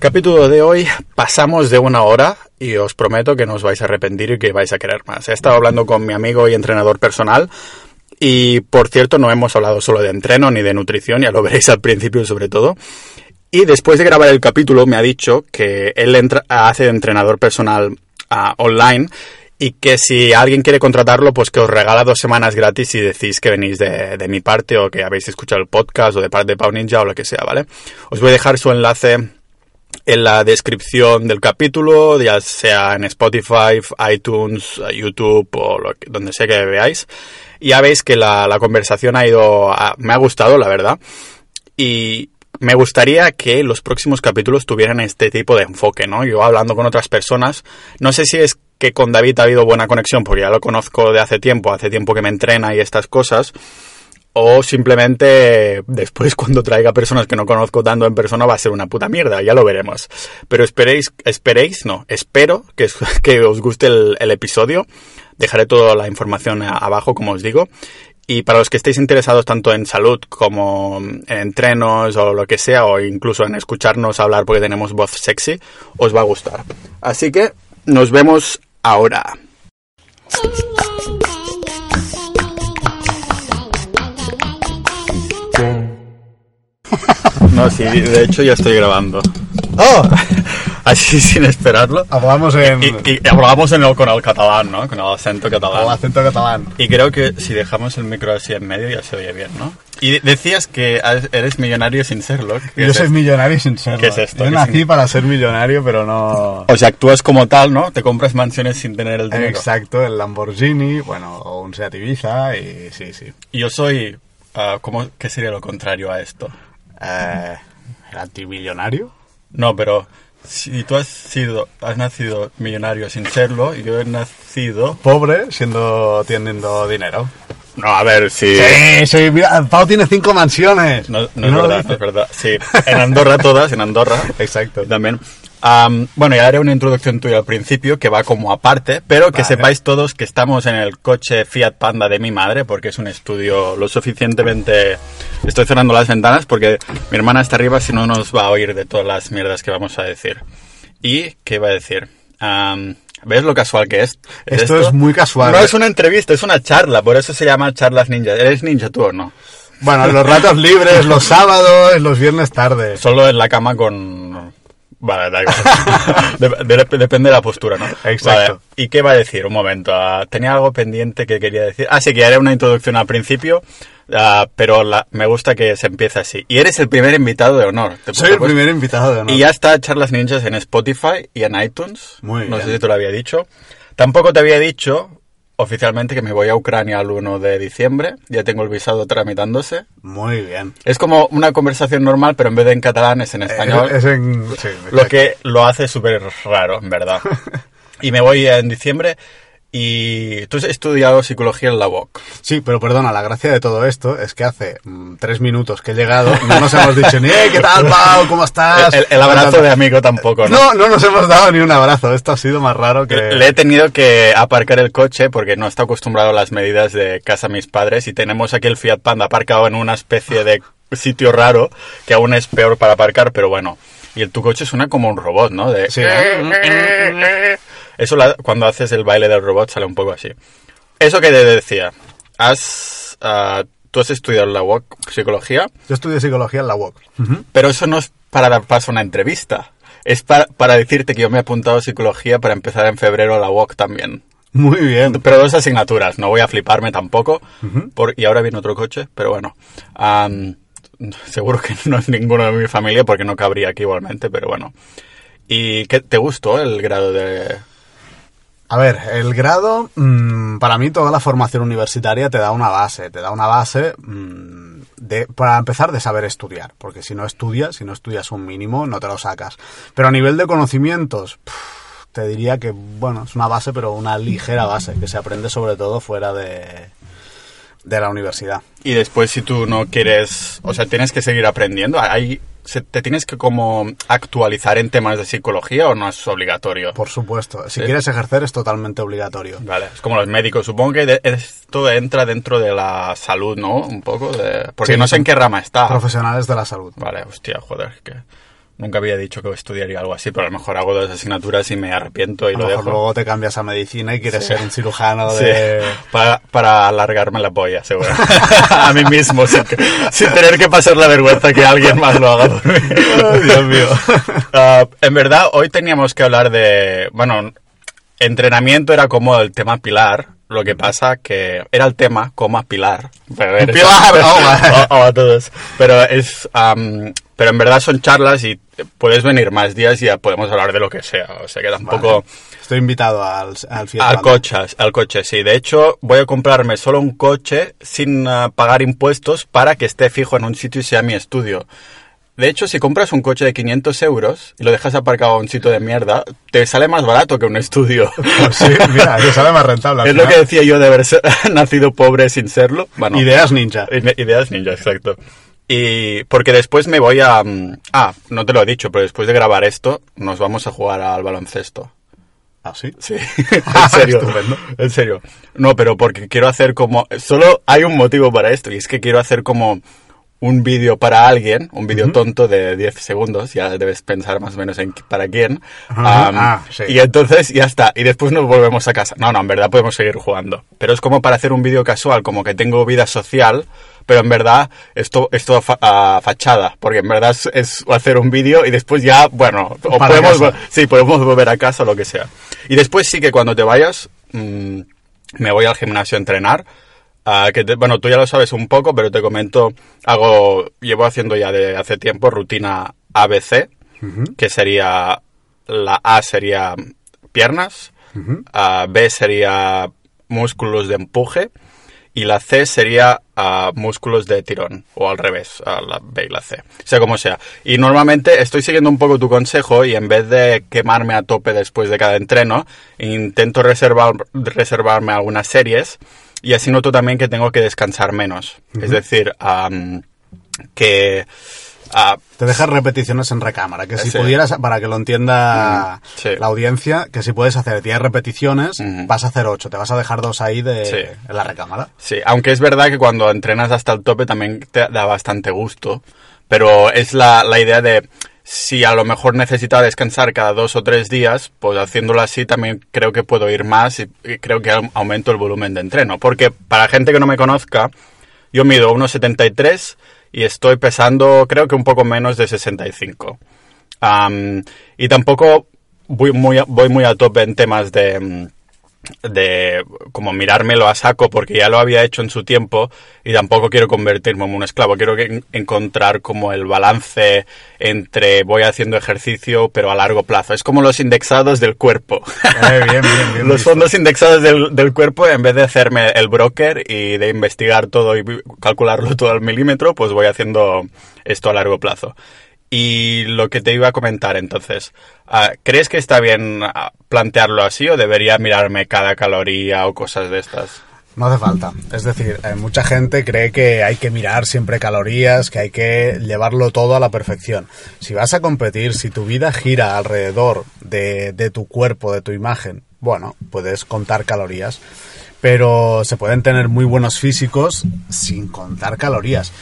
Capítulo de hoy, pasamos de una hora y os prometo que no os vais a arrepentir y que vais a querer más. He estado hablando con mi amigo y entrenador personal y, por cierto, no hemos hablado solo de entreno ni de nutrición, ya lo veréis al principio sobre todo. Y después de grabar el capítulo me ha dicho que él hace de entrenador personal uh, online y que si alguien quiere contratarlo, pues que os regala dos semanas gratis si decís que venís de, de, mi parte o que habéis escuchado el podcast o de parte de Pau Ninja o lo que sea, ¿vale? Os voy a dejar su enlace en la descripción del capítulo, ya sea en Spotify, iTunes, YouTube o donde sea que veáis. Ya veis que la, la conversación ha ido, a, me ha gustado, la verdad. Y me gustaría que los próximos capítulos tuvieran este tipo de enfoque, ¿no? Yo hablando con otras personas, no sé si es que con David ha habido buena conexión, porque ya lo conozco de hace tiempo, hace tiempo que me entrena y estas cosas, o simplemente después cuando traiga personas que no conozco tanto en persona va a ser una puta mierda, ya lo veremos. Pero esperéis, esperéis, no, espero que, que os guste el, el episodio. Dejaré toda la información abajo, como os digo. Y para los que estéis interesados tanto en salud como en entrenos o lo que sea, o incluso en escucharnos hablar porque tenemos voz sexy, os va a gustar. Así que nos vemos ahora. No, sí, de hecho ya estoy grabando. ¡Oh! Así sin esperarlo. Hablamos en... Y, y, hablábamos en el, con el catalán, ¿no? Con el acento catalán. El acento catalán. Y creo que si dejamos el micro así en medio ya se oye bien, ¿no? Y decías que eres millonario sin serlo. Yo soy millonario sin serlo. ¿Qué es esto? Yo nací para ser millonario, pero no... O sea, actúas como tal, ¿no? Te compras mansiones sin tener el dinero. Exacto, el Lamborghini, bueno, o un Seat Ibiza, y sí, sí. Y yo soy... Uh, ¿cómo, ¿Qué sería lo contrario a esto? Eh, ¿El antimillonario? No, pero si tú has sido, has nacido millonario sin serlo, y yo he nacido pobre siendo teniendo dinero. No, a ver, sí. Sí, soy, mira, Pau tiene cinco mansiones. No, no, es verdad, no es verdad. Sí, en Andorra todas, en Andorra. Exacto. También. Um, bueno, ya haré una introducción tuya al principio que va como aparte, pero que vale. sepáis todos que estamos en el coche Fiat Panda de mi madre porque es un estudio lo suficientemente... Estoy cerrando las ventanas porque mi hermana está arriba si no nos va a oír de todas las mierdas que vamos a decir. ¿Y qué iba a decir? Um, ¿Ves lo casual que es? ¿Es esto, esto, es muy casual. No es una entrevista, es una charla, por eso se llama Charlas Ninja. ¿Eres ninja tú o no? Bueno, los ratos libres, los sábados, los viernes tarde. Solo en la cama con Vale, da igual. de, de, depende de la postura, ¿no? Exacto. Vale. ¿Y qué va a decir? Un momento. Uh, tenía algo pendiente que quería decir. Ah, sí, que haré una introducción al principio, uh, pero la, me gusta que se empiece así. Y eres el primer invitado de honor. Soy el primer invitado de honor. Y ya está Charlas Ninjas en Spotify y en iTunes. Muy bien. No sé si te lo había dicho. Tampoco te había dicho oficialmente que me voy a Ucrania el 1 de diciembre. Ya tengo el visado tramitándose. Muy bien. Es como una conversación normal, pero en vez de en catalán es en español. Eh, es en... Sí, lo que lo hace súper raro, en verdad. y me voy en diciembre. Y tú has estudiado psicología en la UOC. Sí, pero perdona, la gracia de todo esto es que hace mmm, tres minutos que he llegado, no nos hemos dicho ni, hey, ¿qué tal, Pau? ¿Cómo estás? El, el abrazo de amigo tampoco, ¿no? No, no nos hemos dado ni un abrazo. Esto ha sido más raro que... Le he tenido que aparcar el coche porque no está acostumbrado a las medidas de casa mis padres y tenemos aquí el Fiat Panda aparcado en una especie de sitio raro que aún es peor para aparcar, pero bueno. Y el tu coche suena como un robot, ¿no? De... Sí. Eso la, cuando haces el baile del robot sale un poco así. Eso que te decía, has, uh, tú has estudiado en la UOC psicología. Yo estudié psicología en la UOC. Uh -huh. Pero eso no es para dar paso a una entrevista. Es para, para decirte que yo me he apuntado a psicología para empezar en febrero a la UOC también. Muy bien. Pero dos asignaturas, no voy a fliparme tampoco. Uh -huh. por, y ahora viene otro coche, pero bueno. Um, seguro que no es ninguno de mi familia porque no cabría aquí igualmente, pero bueno. ¿Y qué te gustó el grado de, a ver, el grado, mmm, para mí toda la formación universitaria te da una base, te da una base mmm, de, para empezar de saber estudiar, porque si no estudias, si no estudias un mínimo, no te lo sacas. Pero a nivel de conocimientos, te diría que, bueno, es una base, pero una ligera base, que se aprende sobre todo fuera de, de la universidad. Y después si tú no quieres, o sea, tienes que seguir aprendiendo, hay ¿Te tienes que como actualizar en temas de psicología o no es obligatorio? Por supuesto. Si ¿Sí? quieres ejercer es totalmente obligatorio. Vale. Es como los médicos. Supongo que esto entra dentro de la salud, ¿no? Un poco. De... Porque sí, no sé en qué rama está. Profesionales de la salud. Vale, hostia, joder. Que... Nunca había dicho que estudiaría algo así, pero a lo mejor hago dos asignaturas y me arrepiento y A lo mejor dejo. luego te cambias a medicina y quieres Sí. ser un cirujano Sí, de... para, para alargarme la polla, seguro. a mí mismo, sin, que- sin tener que pasar la vergüenza que alguien más lo haga por mí. Dios mío. Ah, en verdad, hoy teníamos que hablar de... Bueno, entrenamiento era como el tema pilar. Lo que pasa que era el tema, coma pilar. Pero Pilar, oh. Oh, oh, a todos. Pero es... pero en verdad son charlas y puedes venir más días y ya podemos hablar de lo que sea. O sea que tampoco... Vale. Estoy invitado al, al Fiat Al coche, al coche, sí. De hecho, voy a comprarme solo un coche sin ah, pagar impuestos para que esté fijo en un sitio y sea mi estudio. De hecho, si compras un coche de 500 euros y lo dejas aparcado en un sitio de mierda, te sale más barato que un estudio. Pues sí, mira, te sale más rentable. es lo que decía yo de haber nacido pobre sin serlo. Bueno, Ideas ninja. ide- Ideas ninja, exacto. Y porque después me voy a... mm, Ah, no te lo he dicho, pero después de grabar esto, nos vamos a jugar al baloncesto. ¿Ah, sí? Sí, en serio. En serio. No, pero porque quiero hacer como... Solo hay un motivo para esto y es que quiero hacer como un vídeo para alguien, un vídeo tonto de 10 segundos, ya debes pensar más o menos en para quién. Ah, sí. Y entonces ya está, y después nos volvemos a casa. No, no, en verdad podemos seguir jugando. Pero es como para hacer un vídeo casual, como que tengo vida social, pero en verdad esto es todo fa- a fachada, porque en verdad es, es hacer un vídeo y después ya, bueno, o podemos, sí, podemos volver a casa o lo que sea. Y después sí que cuando te vayas, mm, me voy al gimnasio a entrenar. Ah, que te- bueno, tú ya lo sabes un poco, pero te comento, hago, llevo haciendo ya de hace tiempo rutina ABC, que sería, la A sería piernas, ah, B sería músculos de empuje y la C sería ah, músculos de tirón, o al revés, a la B y la C, sea como sea. Y normalmente estoy siguiendo un poco tu consejo y en vez de quemarme a tope después de cada entreno, intento reservar, reservarme algunas series y así noto también que tengo que descansar menos. Es decir, am, que... ah, Te dejas repeticiones en recámara, que si Sí. pudieras, para que lo entienda Mm, sí. la audiencia, que si puedes hacer 10 repeticiones, Ujú. vas a hacer 8, te vas a dejar dos ahí de, Sí. en la recámara. Sí, aunque es verdad que cuando entrenas hasta el tope también te da bastante gusto, pero es la, la idea de si a lo mejor necesita descansar cada dos o tres días, pues haciéndolo así también creo que puedo ir más y, y creo que au- aumento el volumen de entreno. Porque para gente que no me conozca, yo mido 1,73 y estoy pesando creo que un poco menos de 65. Am, y tampoco voy muy, voy muy a tope en temas de, mm, de como mirármelo a saco porque ya lo había hecho en su tiempo y tampoco quiero convertirme en un esclavo. Quiero que en- encontrar como el balance entre voy haciendo ejercicio pero a largo plazo. Es como los indexados del cuerpo. Eh, bien, bien, bien los fondos indexados del, del cuerpo, en vez de hacerme el broker y de investigar todo y calcularlo todo al milímetro, pues voy haciendo esto a largo plazo. Y lo que te iba a comentar entonces, ah, ¿crees que está bien ah, plantearlo así o debería mirarme cada caloría o cosas de estas? No hace falta. Es decir, eh, mucha gente cree que hay que mirar siempre calorías, que hay que llevarlo todo a la perfección. Si vas a competir, si tu vida gira alrededor de, de tu cuerpo, de tu imagen, bueno, puedes contar calorías. Pero se pueden tener muy buenos físicos sin contar calorías.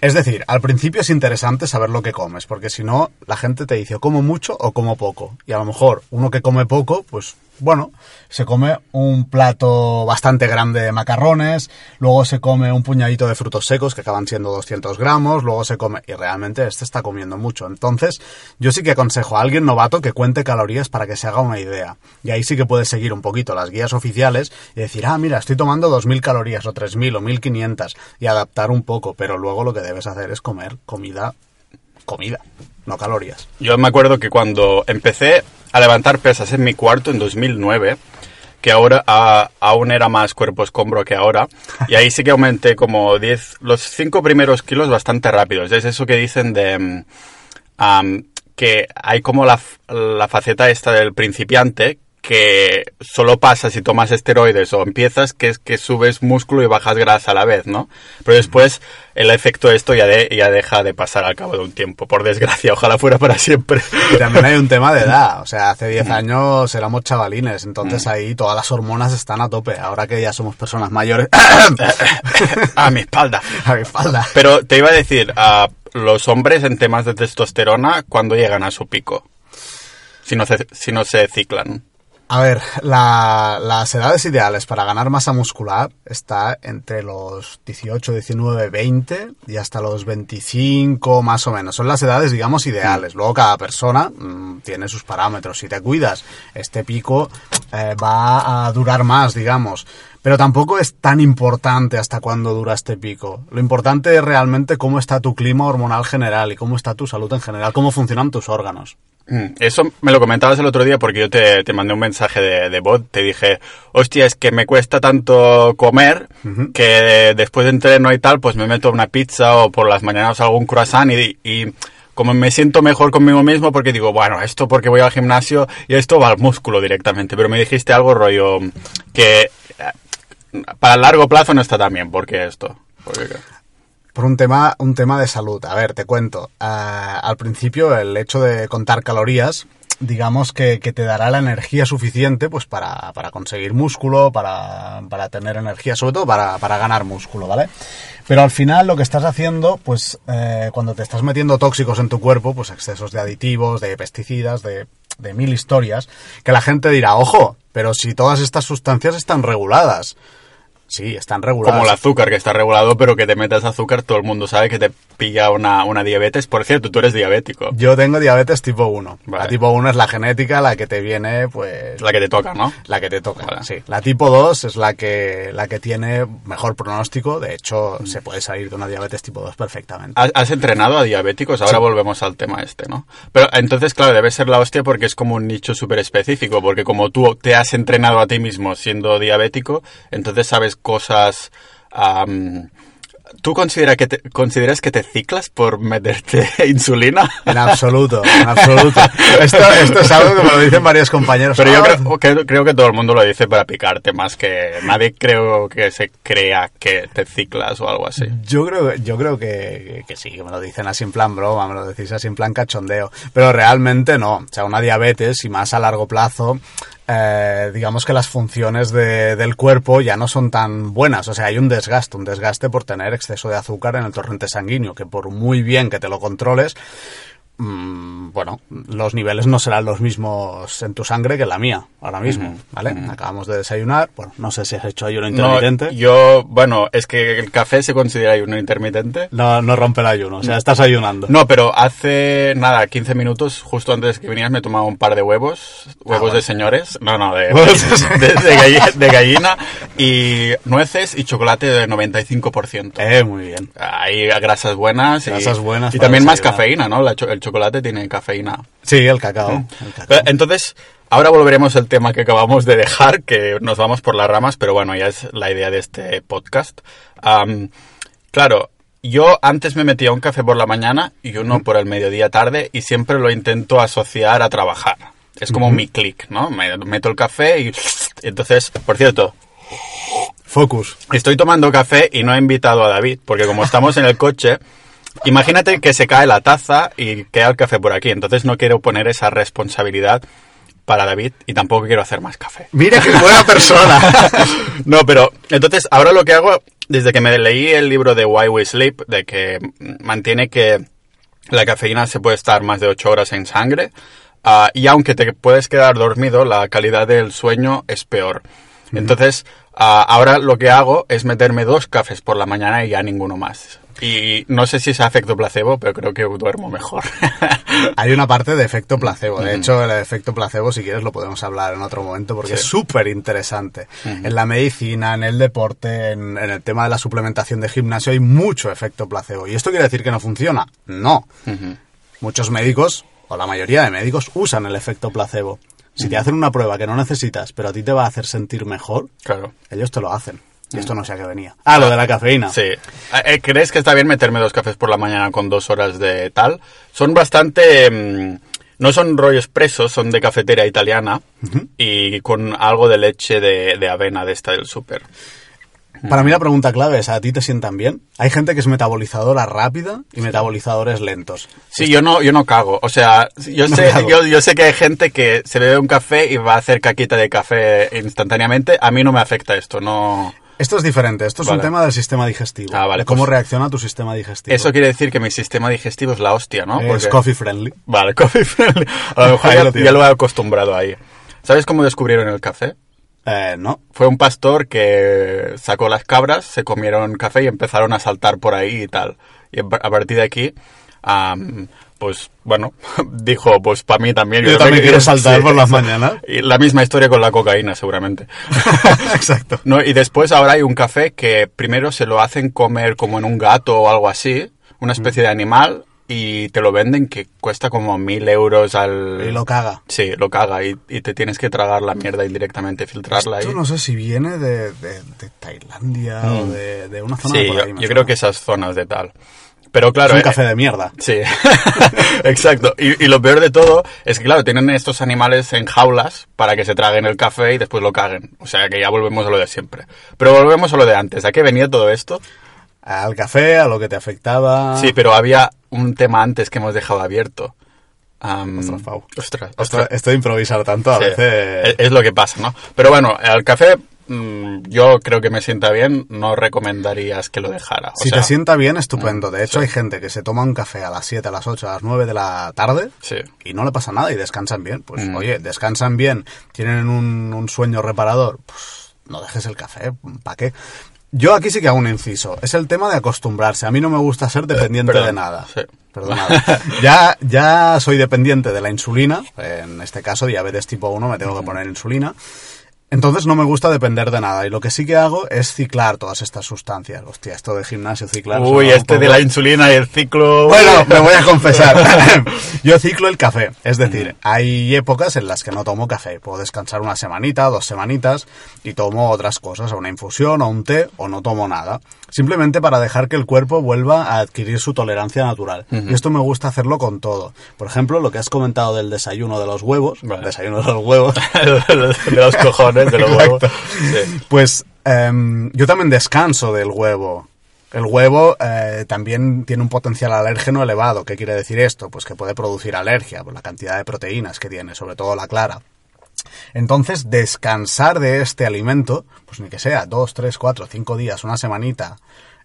Es decir, al principio es interesante saber lo que comes, porque si no, la gente te dice como mucho o como poco. Y a lo mejor uno que come poco, pues bueno, se come un plato bastante grande de macarrones, luego se come un puñadito de frutos secos que acaban siendo 200 gramos, luego se come... Y realmente este está comiendo mucho. Entonces, yo sí que aconsejo a alguien novato que cuente calorías para que se haga una idea. Y ahí sí que puedes seguir un poquito las guías oficiales y decir, ah, mira, estoy tomando 2.000 calorías o 3.000 o 1.500 y adaptar un poco, pero luego lo que debes hacer es comer comida, comida, no calorías. Yo me acuerdo que cuando empecé a levantar pesas en mi cuarto en 2009, que ahora ah, aún era más cuerpo escombro que ahora, y ahí sí que aumenté como 10, los 5 primeros kilos bastante rápidos. Es eso que dicen de mm, que hay como la, la faceta esta del principiante que solo pasa si tomas esteroides o empiezas, que es que subes músculo y bajas grasa a la vez, ¿no? Pero después el efecto de esto ya, de- ya deja de pasar al cabo de un tiempo, por desgracia, ojalá fuera para siempre. Y también hay un tema de edad, o sea, hace 10 años éramos chavalines, entonces ahí todas las hormonas están a tope, ahora que ya somos personas mayores, a mi espalda. a mi espalda. Pero te iba a decir, ah, los hombres en temas de testosterona cuando llegan a su pico? Si no se, si no se ciclan. A ver, la- las edades ideales para ganar masa muscular está entre los 18, 19, 20 y hasta los 25 más o menos. Son las edades, digamos, ideales. Luego cada persona mm, tiene sus parámetros. Si te cuidas, este pico eh, va a durar más, digamos. Pero tampoco es tan importante hasta cuándo dura este pico. Lo importante es realmente cómo está tu clima hormonal general y cómo está tu salud en general, cómo funcionan tus órganos. Mm, Eso me lo comentabas el otro día porque yo te, te mandé un mensaje de, de bot. Te dije, hostia, es que me cuesta tanto comer que después de entreno y tal, pues me meto una pizza o por las mañanas algún croissant y, y como me siento mejor conmigo mismo porque digo, bueno, esto porque voy al gimnasio y esto va al músculo directamente. Pero me dijiste algo rollo que eh, para el largo plazo no está tan bien. ¿Por qué esto? Porque- Por un tema, un tema de salud. A ver, te cuento. Ah, al principio, el hecho de contar calorías, digamos que, que te dará la energía suficiente pues para, para conseguir músculo, para, para tener energía, sobre todo para, para ganar músculo, ¿vale? Pero al final lo que estás haciendo, pues eh, cuando te estás metiendo tóxicos en tu cuerpo, pues excesos de aditivos, de pesticidas, de, de mil historias, que la gente dirá, ojo, pero si todas estas sustancias están reguladas. Sí, están reguladas. Como el azúcar, que está regulado, pero que te metas azúcar, todo el mundo sabe que te pilla una, una diabetes. Por cierto, tú eres diabético. Yo tengo diabetes tipo 1. Vale. La tipo 1 es la genética, la que te viene, pues... La que te toca, ¿no? La que te toca, Vale. sí. La tipo 2 es la que, la que tiene mejor pronóstico. De hecho, se puede salir de una diabetes tipo 2 perfectamente. ¿Has, has entrenado a diabéticos? Ahora volvemos al tema este, ¿no? Pero entonces, claro, debe ser la hostia porque es como un nicho súper específico, porque como tú te has entrenado a ti mismo siendo diabético, entonces sabes cosas... am, ¿Tú considera que te- consideras que te ciclas por meterte insulina? En absoluto, en absoluto. Esto, esto es algo que me lo dicen varios compañeros. Pero yo Ah, creo que, creo que todo el mundo lo dice para picarte, más que nadie creo que se crea que te ciclas o algo así. Yo creo, yo creo que, que sí, que me lo dicen así en plan broma, me lo decís así en plan cachondeo, pero realmente no. O sea, una diabetes y más a largo plazo, eh, digamos que las funciones de- del cuerpo ya no son tan buenas. O sea, hay un desgaste, un desgaste por tener exceso de azúcar en el torrente sanguíneo, que por muy bien que te lo controles, mm, bueno, los niveles no serán los mismos en tu sangre que en la mía, ahora mismo, ¿vale? Acabamos de desayunar, bueno, no sé si has hecho ayuno No, intermitente. yo, bueno, es que el café se considera ayuno intermitente. No, no rompe el ayuno, o sea, estás ayunando. No, pero hace nada, 15 minutos, justo antes de que vinieras, me he tomado un par de huevos, huevos bueno. de señores, no, no, de, Huevos de- de gallina, y nueces y chocolate de 95%. Eh, muy bien. Hay grasas buenas y, Grasas buenas y también más cafeína, ¿no? Cho- el chocolate tiene cafeína. Sí, el cacao. el cacao. Entonces, ahora volveremos al tema que acabamos de dejar, que nos vamos por las ramas, pero bueno, ya es la idea de este podcast. Am, claro, yo antes me metía un café por la mañana y uno por el mediodía tarde y siempre lo intento asociar a trabajar. Es como mi clic, ¿no? Me meto el café y entonces, por cierto, Focus. Estoy tomando café y no he invitado a David, porque como estamos en el coche, imagínate que se cae la taza y queda el café por aquí. Entonces no quiero poner esa responsabilidad para David y tampoco quiero hacer más café. Mira qué buena persona. No, pero entonces ahora lo que hago, desde que me leí el libro de Why We Sleep, de que mantiene que la cafeína se puede estar más de 8 horas en sangre, ah, y aunque te puedes quedar dormido, la calidad del sueño es peor. Entonces, ah, ahora lo que hago es meterme dos cafés por la mañana y ya ninguno más. Y no sé si es efecto placebo, pero creo que duermo mejor. Hay una parte de efecto placebo. De hecho, el efecto placebo, si quieres, lo podemos hablar en otro momento porque Sí. es súper interesante. En la medicina, en el deporte, en, en el tema de la suplementación de gimnasio, hay mucho efecto placebo. ¿Y esto quiere decir que no funciona? No. Muchos médicos, o la mayoría de médicos, usan el efecto placebo. Si te hacen una prueba que no necesitas, pero a ti te va a hacer sentir mejor, claro. ellos te lo hacen. Y esto no sé a qué venía. Ah, lo de la cafeína. Sí. Eh, ¿Crees que está bien meterme dos cafés por la mañana con dos horas de tal? Son bastante... mm, no son rollo expresos, son de cafetera italiana y con algo de leche de, de avena de esta del súper. Para mí la pregunta clave es, ¿a ti te sientan bien? Hay gente que es metabolizadora rápida y metabolizadores lentos. Sí, yo no, yo no cago. O sea, yo No sé, yo, yo sé que hay gente que se bebe un café y va a hacer caquita de café instantáneamente. A mí no me afecta esto, no... Esto es diferente, esto es un tema del sistema digestivo. Ah, vale, de cómo pues- reacciona tu sistema digestivo. Eso quiere decir que mi sistema digestivo es la hostia, ¿no? es Porque- coffee friendly. Vale, coffee friendly. A lo mejor ya, ya lo he acostumbrado ahí. ¿Sabes cómo descubrieron el café? Eh, no. Fue un pastor que sacó las cabras, se comieron café y empezaron a saltar por ahí y tal. Y a partir de aquí, pues bueno, dijo, pues para mí también. Yo creo también quiero saltar sí, por las mañanas. Y la misma historia con la cocaína, seguramente. Exacto. No, y después ahora hay un café que primero se lo hacen comer como en un gato o algo así, una especie de animal, y te lo venden que cuesta como mil euros al... Y lo caga. Sí, lo caga y, y te tienes que tragar la mierda y directamente filtrarla. Esto no sé si viene de, de- de Tailandia o de, de una zona Mm. Sí, por yo, ahí. yo suena. creo que esas zonas de tal. Pero claro... es un eh, café de mierda. Sí, exacto. Y, y lo peor de todo es que, claro, tienen estos animales en jaulas para que se traguen el café y después lo caguen. O sea que ya volvemos a lo de siempre. Pero volvemos a lo de antes. ¿A qué venía todo esto? Al café, a lo que te afectaba. Sí, pero había un tema antes que hemos dejado abierto. Am, Ostras, Pau. ostras, Esto, ostras. esto de improvisar tanto a Sí, veces... es, es lo que pasa, ¿no? Pero bueno, el café mm, yo creo que me sienta bien, no recomendarías que lo dejara. O Si sea, te sienta bien, estupendo. De hecho, sí. hay gente que se toma un café a las 7, a las 8, a las 9 de la tarde Sí. y no le pasa nada y descansan bien. Pues Mm. oye, descansan bien, tienen un, un sueño reparador, pues no dejes el café, ¿para qué? Yo aquí sí que hago un inciso. Es el tema de acostumbrarse. A mí no me gusta ser dependiente perdón, de nada. sí. Perdonad. Ya, ya soy dependiente de la insulina. En este caso, diabetes tipo 1, me tengo que poner insulina. Entonces no me gusta depender de nada. Y lo que sí que hago es ciclar todas estas sustancias. Hostia, esto de gimnasio, ciclar. Uy, este de la insulina y el ciclo... bueno, me voy a confesar. Yo ciclo el café. Es decir, hay épocas en las que no tomo café. Puedo descansar una semanita, dos semanitas y tomo otras cosas, o una infusión, o un té, o no tomo nada. Simplemente para dejar que el cuerpo vuelva a adquirir su tolerancia natural. Y esto me gusta hacerlo con todo. Por ejemplo, lo que has comentado del desayuno de los huevos. Vale. Desayuno de los huevos. de los cojones, de los huevos. Exacto. Sí. Pues em, yo también descanso del huevo. El huevo eh, también tiene un potencial alérgeno elevado. ¿Qué quiere decir esto? Pues que puede producir alergia por la cantidad de proteínas que tiene, sobre todo la clara. Entonces, descansar de este alimento, pues ni que sea dos, tres, cuatro, cinco días, una semanita,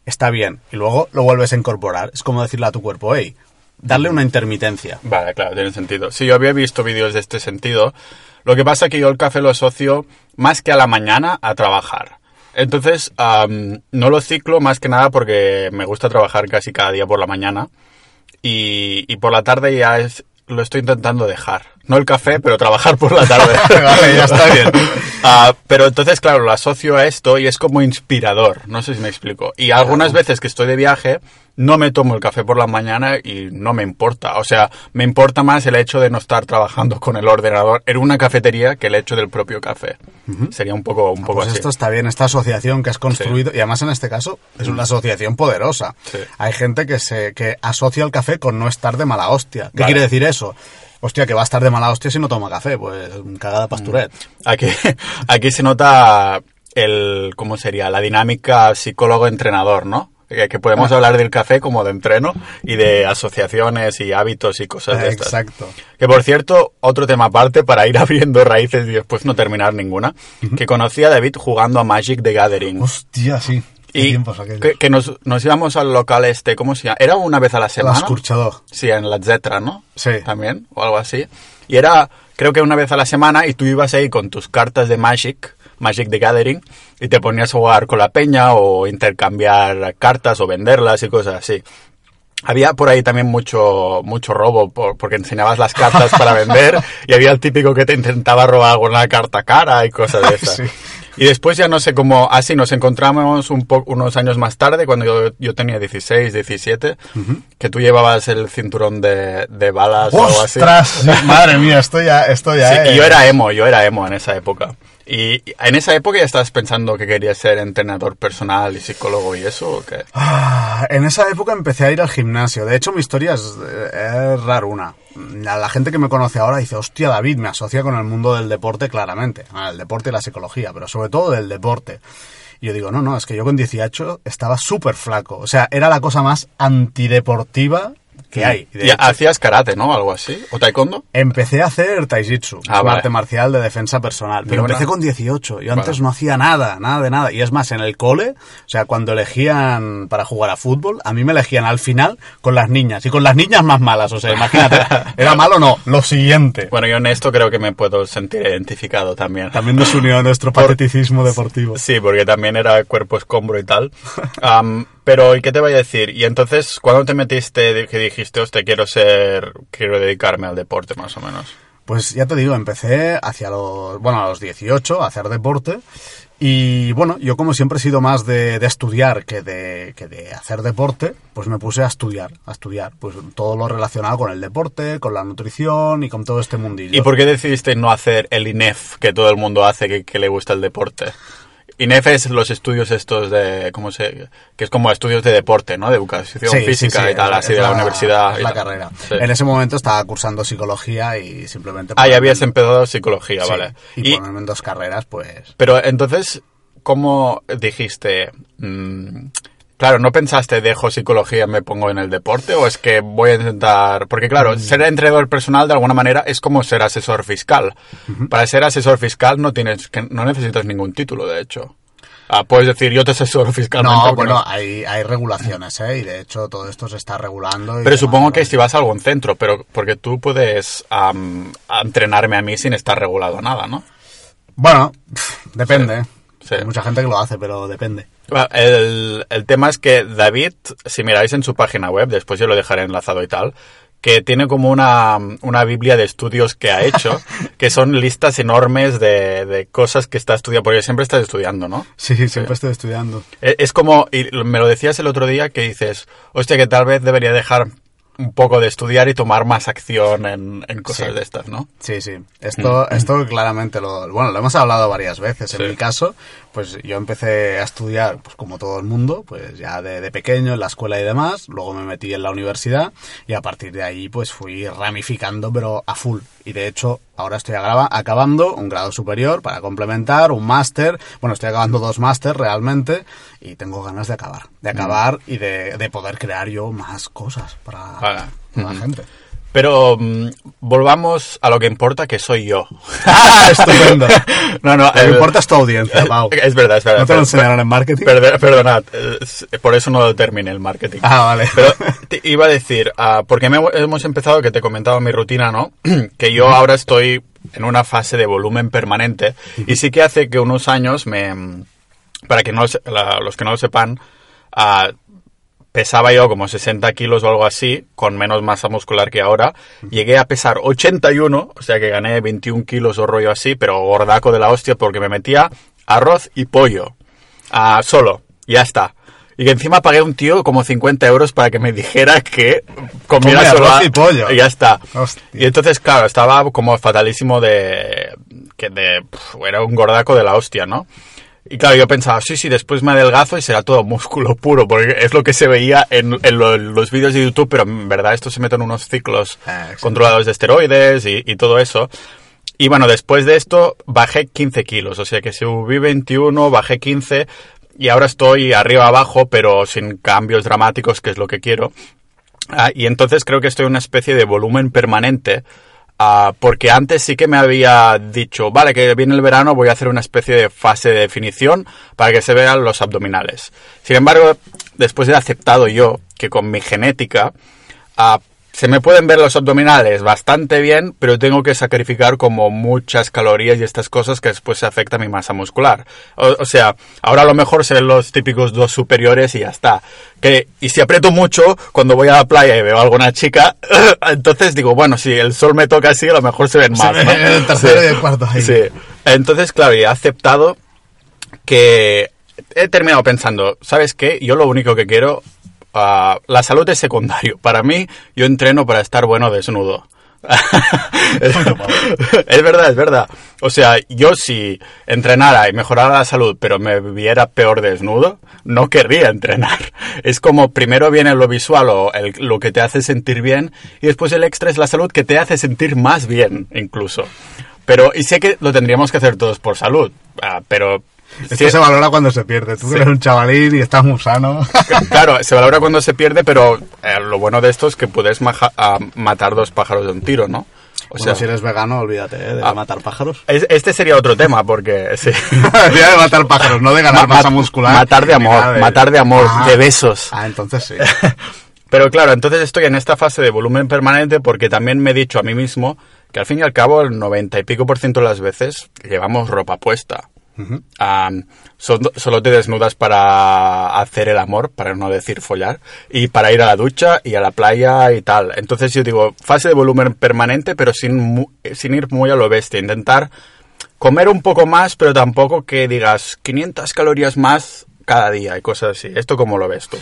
está bien. Y luego lo vuelves a incorporar. Es como decirle a tu cuerpo, hey, darle una intermitencia. Vale, claro, tiene sentido. Sí, yo había visto vídeos de este sentido. Lo que pasa es que yo el café lo asocio más que a la mañana a trabajar. Entonces, am, no lo ciclo más que nada porque me gusta trabajar casi cada día por la mañana. Y, y por la tarde ya es, lo estoy intentando dejar. No el café, pero trabajar por la tarde. Vale, ya está bien. Ah, pero entonces, claro, lo asocio a esto y es como inspirador. No sé si me explico. Y algunas veces que estoy de viaje, no me tomo el café por la mañana y no me importa. O sea, me importa más el hecho de no estar trabajando con el ordenador en una cafetería que el hecho del propio café. Sería un poco, un poco Pues así. esto está bien, esta asociación que has construido, y además en este caso es una asociación poderosa. Sí. Hay gente que se que asocia el café con no estar de mala hostia. ¿Qué Vale. quiere decir eso? Hostia, que va a estar de mala hostia si no toma café, pues cagada pasturet. Aquí, aquí se nota el, ¿cómo sería? La dinámica psicólogo-entrenador, ¿no? Que, podemos Ah. hablar del café como de entreno y de asociaciones y hábitos y cosas de estas. Exacto. Que por cierto, otro tema aparte para ir abriendo raíces y después no terminar ninguna, que conocí a David jugando a Magic the Gathering. Hostia, sí. Y que, que nos, nos íbamos al local este, ¿cómo se llama? Era una vez a la semana. L'escorxador. Sí, en la Zetra, ¿no? Sí. También, o algo así. Y era, creo que una vez a la semana, y tú ibas ahí con tus cartas de Magic, Magic the Gathering, y te ponías a jugar con la peña o intercambiar cartas o venderlas y cosas así. Había por ahí también mucho, mucho robo, por- porque enseñabas las cartas para vender y había el típico que te intentaba robar una carta cara y cosas de esas. Sí. Y después ya no sé cómo, así nos encontramos un po- unos años más tarde, cuando yo, yo tenía 16, 17, que tú llevabas el cinturón de, de balas o algo así. ¡Ostras! Sí, Madre mía, esto ya, esto ya Sí, es- y yo era emo, yo era emo en esa época. Y en esa época ya estabas pensando que querías ser entrenador personal y psicólogo y eso, ¿o qué? Ah, En esa época empecé a ir al gimnasio. De hecho, mi historia es, eh, es raruna. A la gente que me conoce ahora dice, hostia, David, me asocia con el mundo del deporte claramente. Ah, El deporte y la psicología, pero sobre todo del deporte. Y yo digo, no, no, es que yo con 18 estaba súper flaco. O sea, era la cosa más antideportiva que hay. Y hecho, hacías karate, ¿no? Algo así. ¿O taekwondo? Empecé a hacer taijitsu, Ah, un vale. arte marcial de defensa personal. Pero empecé con 18. Yo antes Vale. no hacía nada, nada de nada. Y es más, en el cole, o sea, cuando elegían para jugar a fútbol, a mí me elegían al final con las niñas. Y con las niñas más malas. O sea, imagínate, ¿era malo o no? Lo siguiente. Bueno, yo en esto creo que me puedo sentir identificado también. También nos unió a nuestro pateticismo deportivo. Sí, porque también era cuerpo escombro y tal. Am, pero, ¿y qué te voy a decir? Y entonces, ¿cuándo te metiste que dijiste, hostia, quiero ser, quiero dedicarme al deporte más o menos? Pues ya te digo, empecé hacia los, bueno, a los 18 a hacer deporte. Y bueno, yo como siempre he sido más de, de estudiar que de, que de hacer deporte, pues me puse a estudiar, a estudiar, pues todo lo relacionado con el deporte, con la nutrición y con todo este mundillo. ¿Y por qué decidiste no hacer el INEF que todo el mundo hace que, que le gusta el deporte? INEF es los estudios estos de, ¿cómo se? Que es como estudios de deporte, ¿no? De educación Sí, física sí, y tal, así de la, universidad. es la carrera. En ese momento estaba cursando psicología y simplemente... Ah, ya habías en- empezado psicología, sí, vale. Y, Y, ponerme en dos carreras, pues... pero entonces, ¿cómo dijiste? mm, claro, ¿no pensaste dejo psicología y me pongo en el deporte? ¿O es que voy a intentar...? Porque Mm. claro, ser entrenador personal de alguna manera es como ser asesor fiscal. Para ser asesor fiscal no tienes que no necesitas ningún título, de hecho. Ah, puedes decir, yo te asesoro fiscalmente. No, bueno, no- hay, hay regulaciones, ¿eh? Y de hecho todo esto se está regulando. y Pero demás, supongo que si vas a algún centro, pero porque tú puedes a entrenarme a mí sin estar regulado nada, ¿no? Bueno, depende. Sí. Hay mucha gente que lo hace, pero depende. Bueno, El, el tema es que David, si miráis en su página web, después yo lo dejaré enlazado y tal, que tiene como una, una biblia de estudios que ha hecho, que son listas enormes de, de cosas que está estudiando, porque siempre estás estudiando, ¿no? Sí, siempre estoy estudiando. E- Es como, y me lo decías el otro día, que dices, hostia, que tal vez debería dejar un poco de estudiar y tomar más acción en, en cosas Sí. de estas, ¿no? Sí, sí. Esto, esto claramente lo, bueno, lo hemos hablado varias veces. Sí. En mi caso, pues yo empecé a estudiar, pues como todo el mundo, pues ya de, de pequeño en la escuela y demás. Luego me metí en la universidad y a partir de ahí, pues fui ramificando, pero a full. Y de hecho, ahora estoy agrava- acabando un grado superior para complementar, un máster. Bueno, estoy acabando dos máster realmente y tengo ganas de acabar. De acabar y de, de poder crear yo más cosas para, para la gente. Pero mm, volvamos a lo que importa, que soy yo. ¡Ah, estupendo! no, no, Lo que el- importa es tu audiencia, Pau. Es verdad, es verdad. ¿No te lo enseñaron en marketing? Perdonad, eh, por eso no terminé el marketing. Ah, vale. Pero te iba a decir, ah, porque me- hemos empezado, que te he comentado mi rutina, ¿no? que yo ahora estoy en una fase de volumen permanente y sí que hace que unos años me... Para que no lo la- los que no lo sepan, ah, pesaba yo como 60 kilos o algo así, con menos masa muscular que ahora. Llegué a pesar 81, o sea que gané 21 kilos o rollo así, pero gordaco de la hostia porque me metía arroz y pollo. Ah, solo, ya está. Y que encima pagué a un tío como 50 euros para que me dijera que comiera solo arroz y pollo. ya está. Hostia. Y entonces, claro, estaba como fatalísimo de... que de... pf, era un gordaco de la hostia, ¿no? Y claro, yo pensaba, sí, sí, después me adelgazo y será todo músculo puro, porque es lo que se veía en, en lo- en los vídeos de YouTube, pero en verdad esto se mete en unos ciclos Ah, controlados de esteroides y, y todo eso. Y bueno, después de esto bajé 15 kilos, o sea que subí 21, bajé 15 y ahora estoy arriba abajo, pero sin cambios dramáticos, que es lo que quiero. Ah, y entonces creo que estoy en una especie de volumen permanente, ah, porque antes sí que me había dicho, vale, que viene el verano, voy a hacer una especie de fase de definición para que se vean los abdominales. Sin embargo, después he aceptado yo que con mi genética, ah, se me pueden ver los abdominales bastante bien, pero tengo que sacrificar como muchas calorías y estas cosas que después se afecta a mi masa muscular. O, o sea, ahora a lo mejor se ven los típicos dos superiores y ya está. Que, y si aprieto mucho, cuando voy a la playa y veo a alguna chica, entonces digo, bueno, si el sol me toca así, a lo mejor se ven Se más. ¿no? el tercero y el cuarto ahí. Sí. Entonces, claro, he aceptado que he terminado pensando, ¿sabes qué? Yo lo único que quiero, ah, la salud es secundario. Para mí, yo entreno para estar bueno desnudo. es verdad, es verdad. O sea, yo si entrenara y mejorara la salud, pero me viera peor desnudo, no querría entrenar. Es como primero viene lo visual o lo que te hace sentir bien y después el extra es la salud que te hace sentir más bien incluso. Pero, y sé que lo tendríamos que hacer todos por salud, ah, pero Esto se valora cuando se pierde. Tú eres un chavalín y estás muy sano. Claro, se valora cuando se pierde, pero eh, lo bueno de esto es que puedes matar dos pájaros de un tiro, ¿no? O sea, si eres vegano, olvídate ¿eh? de ah. matar pájaros. este sería otro tema, porque... Sí. de matar pájaros, no de ganar masa muscular. Matar de amor, matar de amor, ah. de besos. Ah, entonces sí. Pero claro, entonces estoy en esta fase de volumen permanente porque también me he dicho a mí mismo que al fin y al cabo el 90 y pico por ciento de las veces llevamos ropa puesta. Solo te desnudas para hacer el amor, para no decir follar, y para ir a la ducha y a la playa y tal. Entonces yo digo, fase de volumen permanente, pero sin, sin ir muy a lo bestia. Intentar comer un poco más, pero tampoco que digas 500 calorías más cada día y cosas así. ¿Esto cómo lo ves tú?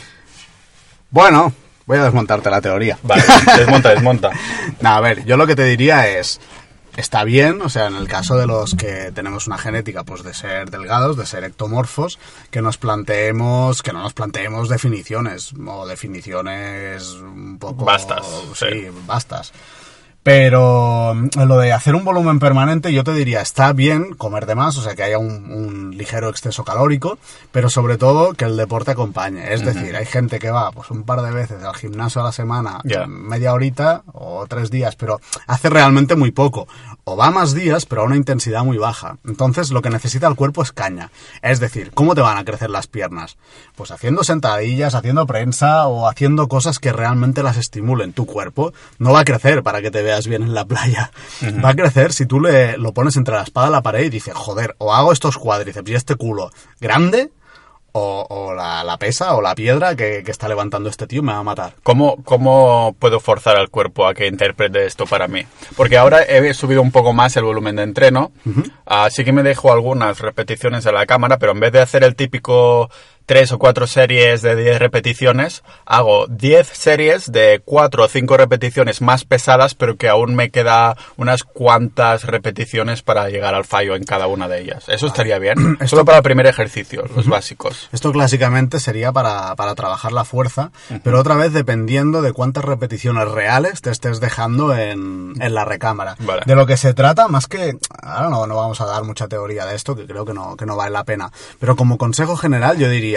Bueno, Voy a desmontarte la teoría. Vale, desmonta, desmonta. no, a ver, yo lo que te diría es, está bien, o sea, en el caso de los que tenemos una genética pues de ser delgados, de ser ectomorfos, que nos planteemos, que no nos planteemos definiciones o definiciones un poco bastas, sí, bastas. Pero mm, lo de hacer un volumen permanente, yo te diría, está bien comer de más, o sea, que haya un, ligero exceso calórico, pero sobre todo que el deporte acompañe. Es decir, hay gente que va pues un par de veces al gimnasio a la semana, media horita o tres días, pero hace realmente muy poco. O va más días, pero a una intensidad muy baja. Entonces, lo que necesita el cuerpo es caña. Es decir, ¿cómo te van a crecer las piernas? Pues haciendo sentadillas, haciendo prensa o haciendo cosas que realmente las estimulen. Tu cuerpo no va a crecer para que te veas bien en la playa. Va a crecer si tú le, lo pones entre la espada y la pared y dices, joder, o hago estos cuádriceps y este culo grande, o, la, pesa o la piedra que, está levantando este tío me va a matar. ¿Cómo, ¿Cómo puedo forzar al cuerpo a que interprete esto para mí? Porque ahora he subido un poco más el volumen de entreno, así que me dejo algunas repeticiones a la cámara, pero en vez de hacer el típico tres o cuatro series de 10 repeticiones, hago 10 series de cuatro o cinco repeticiones más pesadas, pero que aún me queda unas cuantas repeticiones para llegar al fallo en cada una de ellas. Eso estaría bien. Solo para el primer ejercicio, los básicos. Esto clásicamente sería para, trabajar la fuerza, pero otra vez dependiendo de cuántas repeticiones reales te estés dejando en, la recámara. De lo que se trata, más que, ahora no, no vamos a dar mucha teoría de esto, que creo que no, que no vale la pena, pero como consejo general yo diría,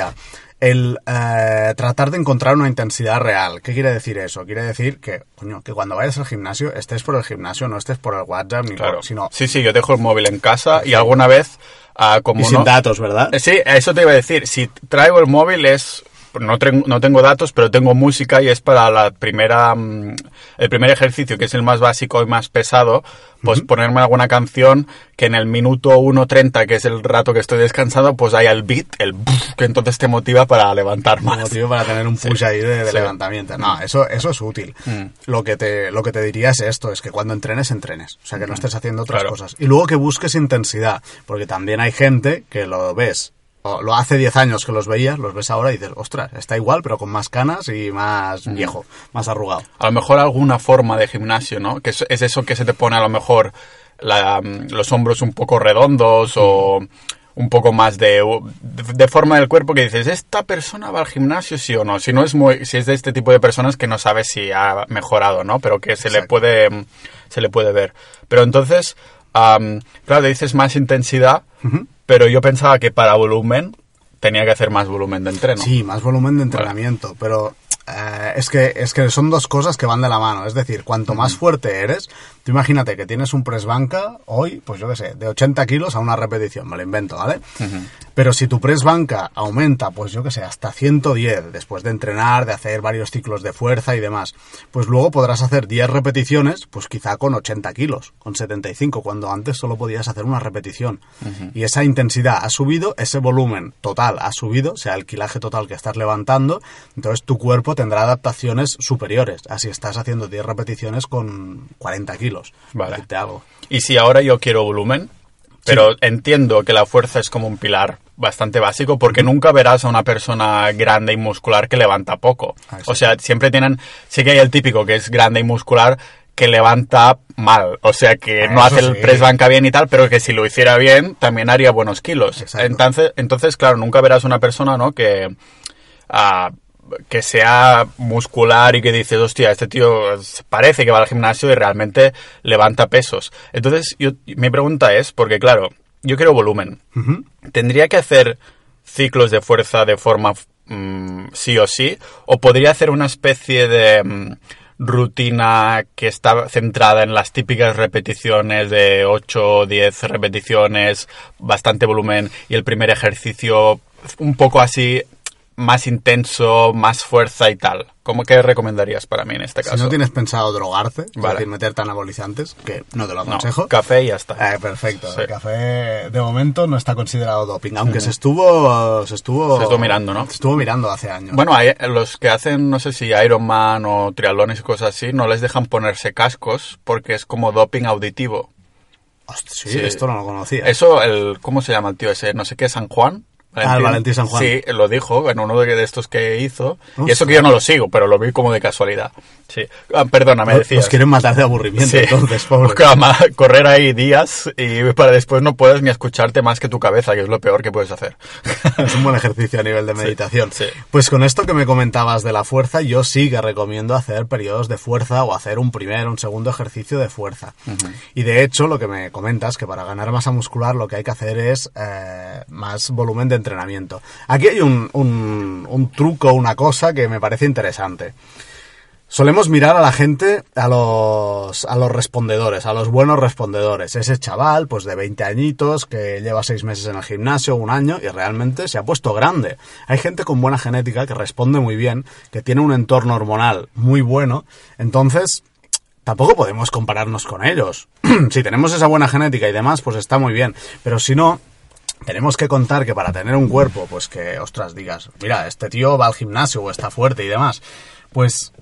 el eh, tratar de encontrar una intensidad real. ¿Qué quiere decir eso? Quiere decir que, coño, que cuando vayas al gimnasio estés por el gimnasio, no estés por el WhatsApp ni por, sino... Sí, sí, yo dejo el móvil en casa y alguna vez... Uh, como y sin datos, ¿verdad? Eh, sí, eso te iba a decir. Si traigo el móvil es no, no, tengo datos, pero tengo música y es para la primera, mm, el primer ejercicio, que es el más básico y más pesado, pues ponerme alguna canción que en el minuto 1.30, que es el rato que estoy descansado, pues haya el beat, el que entonces te motiva para levantar más. motiva para tener un push ahí de, levantamiento. No, eso, eso es útil. Mm. Lo, que te, lo que te diría es esto, es que cuando entrenes, entrenes. O sea, que no mm. estés haciendo otras cosas. Y luego que busques intensidad, porque también hay gente que lo ves lo hace 10 años que los veías, los ves ahora y dices, ostras, está igual, pero con más canas y más viejo, más arrugado. A lo mejor alguna forma de gimnasio, ¿no? Que es, eso que se te pone a lo mejor los hombros un poco redondos o un poco más de, de, forma del cuerpo que dices, ¿esta persona va al gimnasio sí o no? Si no es muy, si es de este tipo de personas que no sabes si ha mejorado, ¿no? Pero que se le puede, se le puede ver. Pero entonces, claro, le dices más intensidad, pero yo pensaba que para volumen tenía que hacer más volumen de entreno. Sí, más volumen de entrenamiento, pero eh, es, que, es que son dos cosas que van de la mano. Es decir, cuanto más fuerte eres, tú imagínate que tienes un press banca hoy, pues yo qué sé, de 80 kilos a una repetición, me lo invento, ¿vale? Pero si tu press banca aumenta, pues yo qué sé, hasta 110 después de entrenar, de hacer varios ciclos de fuerza y demás, pues luego podrás hacer 10 repeticiones, pues quizá con 80 kilos, con 75, cuando antes solo podías hacer una repetición. Y esa intensidad ha subido, ese volumen total ha subido, sea el kilaje total que estás levantando, entonces tu cuerpo tendrá adaptaciones superiores. Así estás haciendo 10 repeticiones con 40 kilos. Vale. Te hago. Y si ahora yo quiero volumen, pero entiendo que la fuerza es como un pilar bastante básico porque nunca verás a una persona grande y muscular que levanta poco. Ah, o sea, siempre tienen, sí que hay el típico que es grande y muscular que levanta mal, o sea que no hace el press banca bien y tal, pero que si lo hiciera bien también haría buenos kilos. Entonces, entonces, claro, nunca verás una persona, ¿no? Que uh, que sea muscular y que dices, hostia, este tío parece que va al gimnasio y realmente levanta pesos. Entonces, yo, mi pregunta es, porque claro, yo quiero volumen. ¿Tendría que hacer ciclos de fuerza de forma mm, sí o sí? ¿O podría hacer una especie de mm, rutina que está centrada en las típicas repeticiones de 8 o 10 repeticiones, bastante volumen y el primer ejercicio un poco así más intenso, más fuerza y tal. ¿Cómo que recomendarías para mí en este caso? Si no tienes pensado drogarte, es Vale. decir, meterte anabolizantes, que no te lo No, aconsejo. café y ya está. Eh, perfecto. Sí. El café de momento no está considerado doping, aunque se estuvo se estuvo Se estuvo mirando, ¿no? Se estuvo mirando hace años. Bueno, hay, los que hacen, no sé si Ironman o triatlones y cosas así, no les dejan ponerse cascos porque es como doping auditivo. Hostia, sí, sí. esto no lo conocía. Eso, el, ¿cómo se llama el tío ese? No sé qué, San Juan. Ah, el Valentín San Juan. Sí, lo dijo en uno de estos que hizo. Uf. Y eso que yo no lo sigo, pero lo vi como de casualidad. Sí. Ah, perdona, me Los- decías. Los quieren matar de aburrimiento, Sí. entonces, pobre. Correr ahí días y para después no puedes ni escucharte más que tu cabeza, que es lo peor que puedes hacer. es un buen ejercicio a nivel de meditación. sí. Pues con esto que me comentabas de la fuerza, yo sí que recomiendo hacer periodos de fuerza o hacer un primer, un segundo ejercicio de fuerza. Y de hecho, lo que me comentas, que para ganar masa muscular lo que hay que hacer es eh, más volumen de entrenamiento. Aquí hay un, un, un truco, una cosa que me parece interesante. Solemos mirar a la gente, a los, a los respondedores, a los buenos respondedores. Ese chaval, pues de 20 añitos, que lleva 6 meses en el gimnasio, un año, y realmente se ha puesto grande. Hay gente con buena genética que responde muy bien, que tiene un entorno hormonal muy bueno, entonces tampoco podemos compararnos con ellos. si tenemos esa buena genética y demás, pues está muy bien. Pero si no, tenemos que contar que para tener un cuerpo, pues que, ostras, digas, mira, este tío va al gimnasio o está fuerte y demás, pues,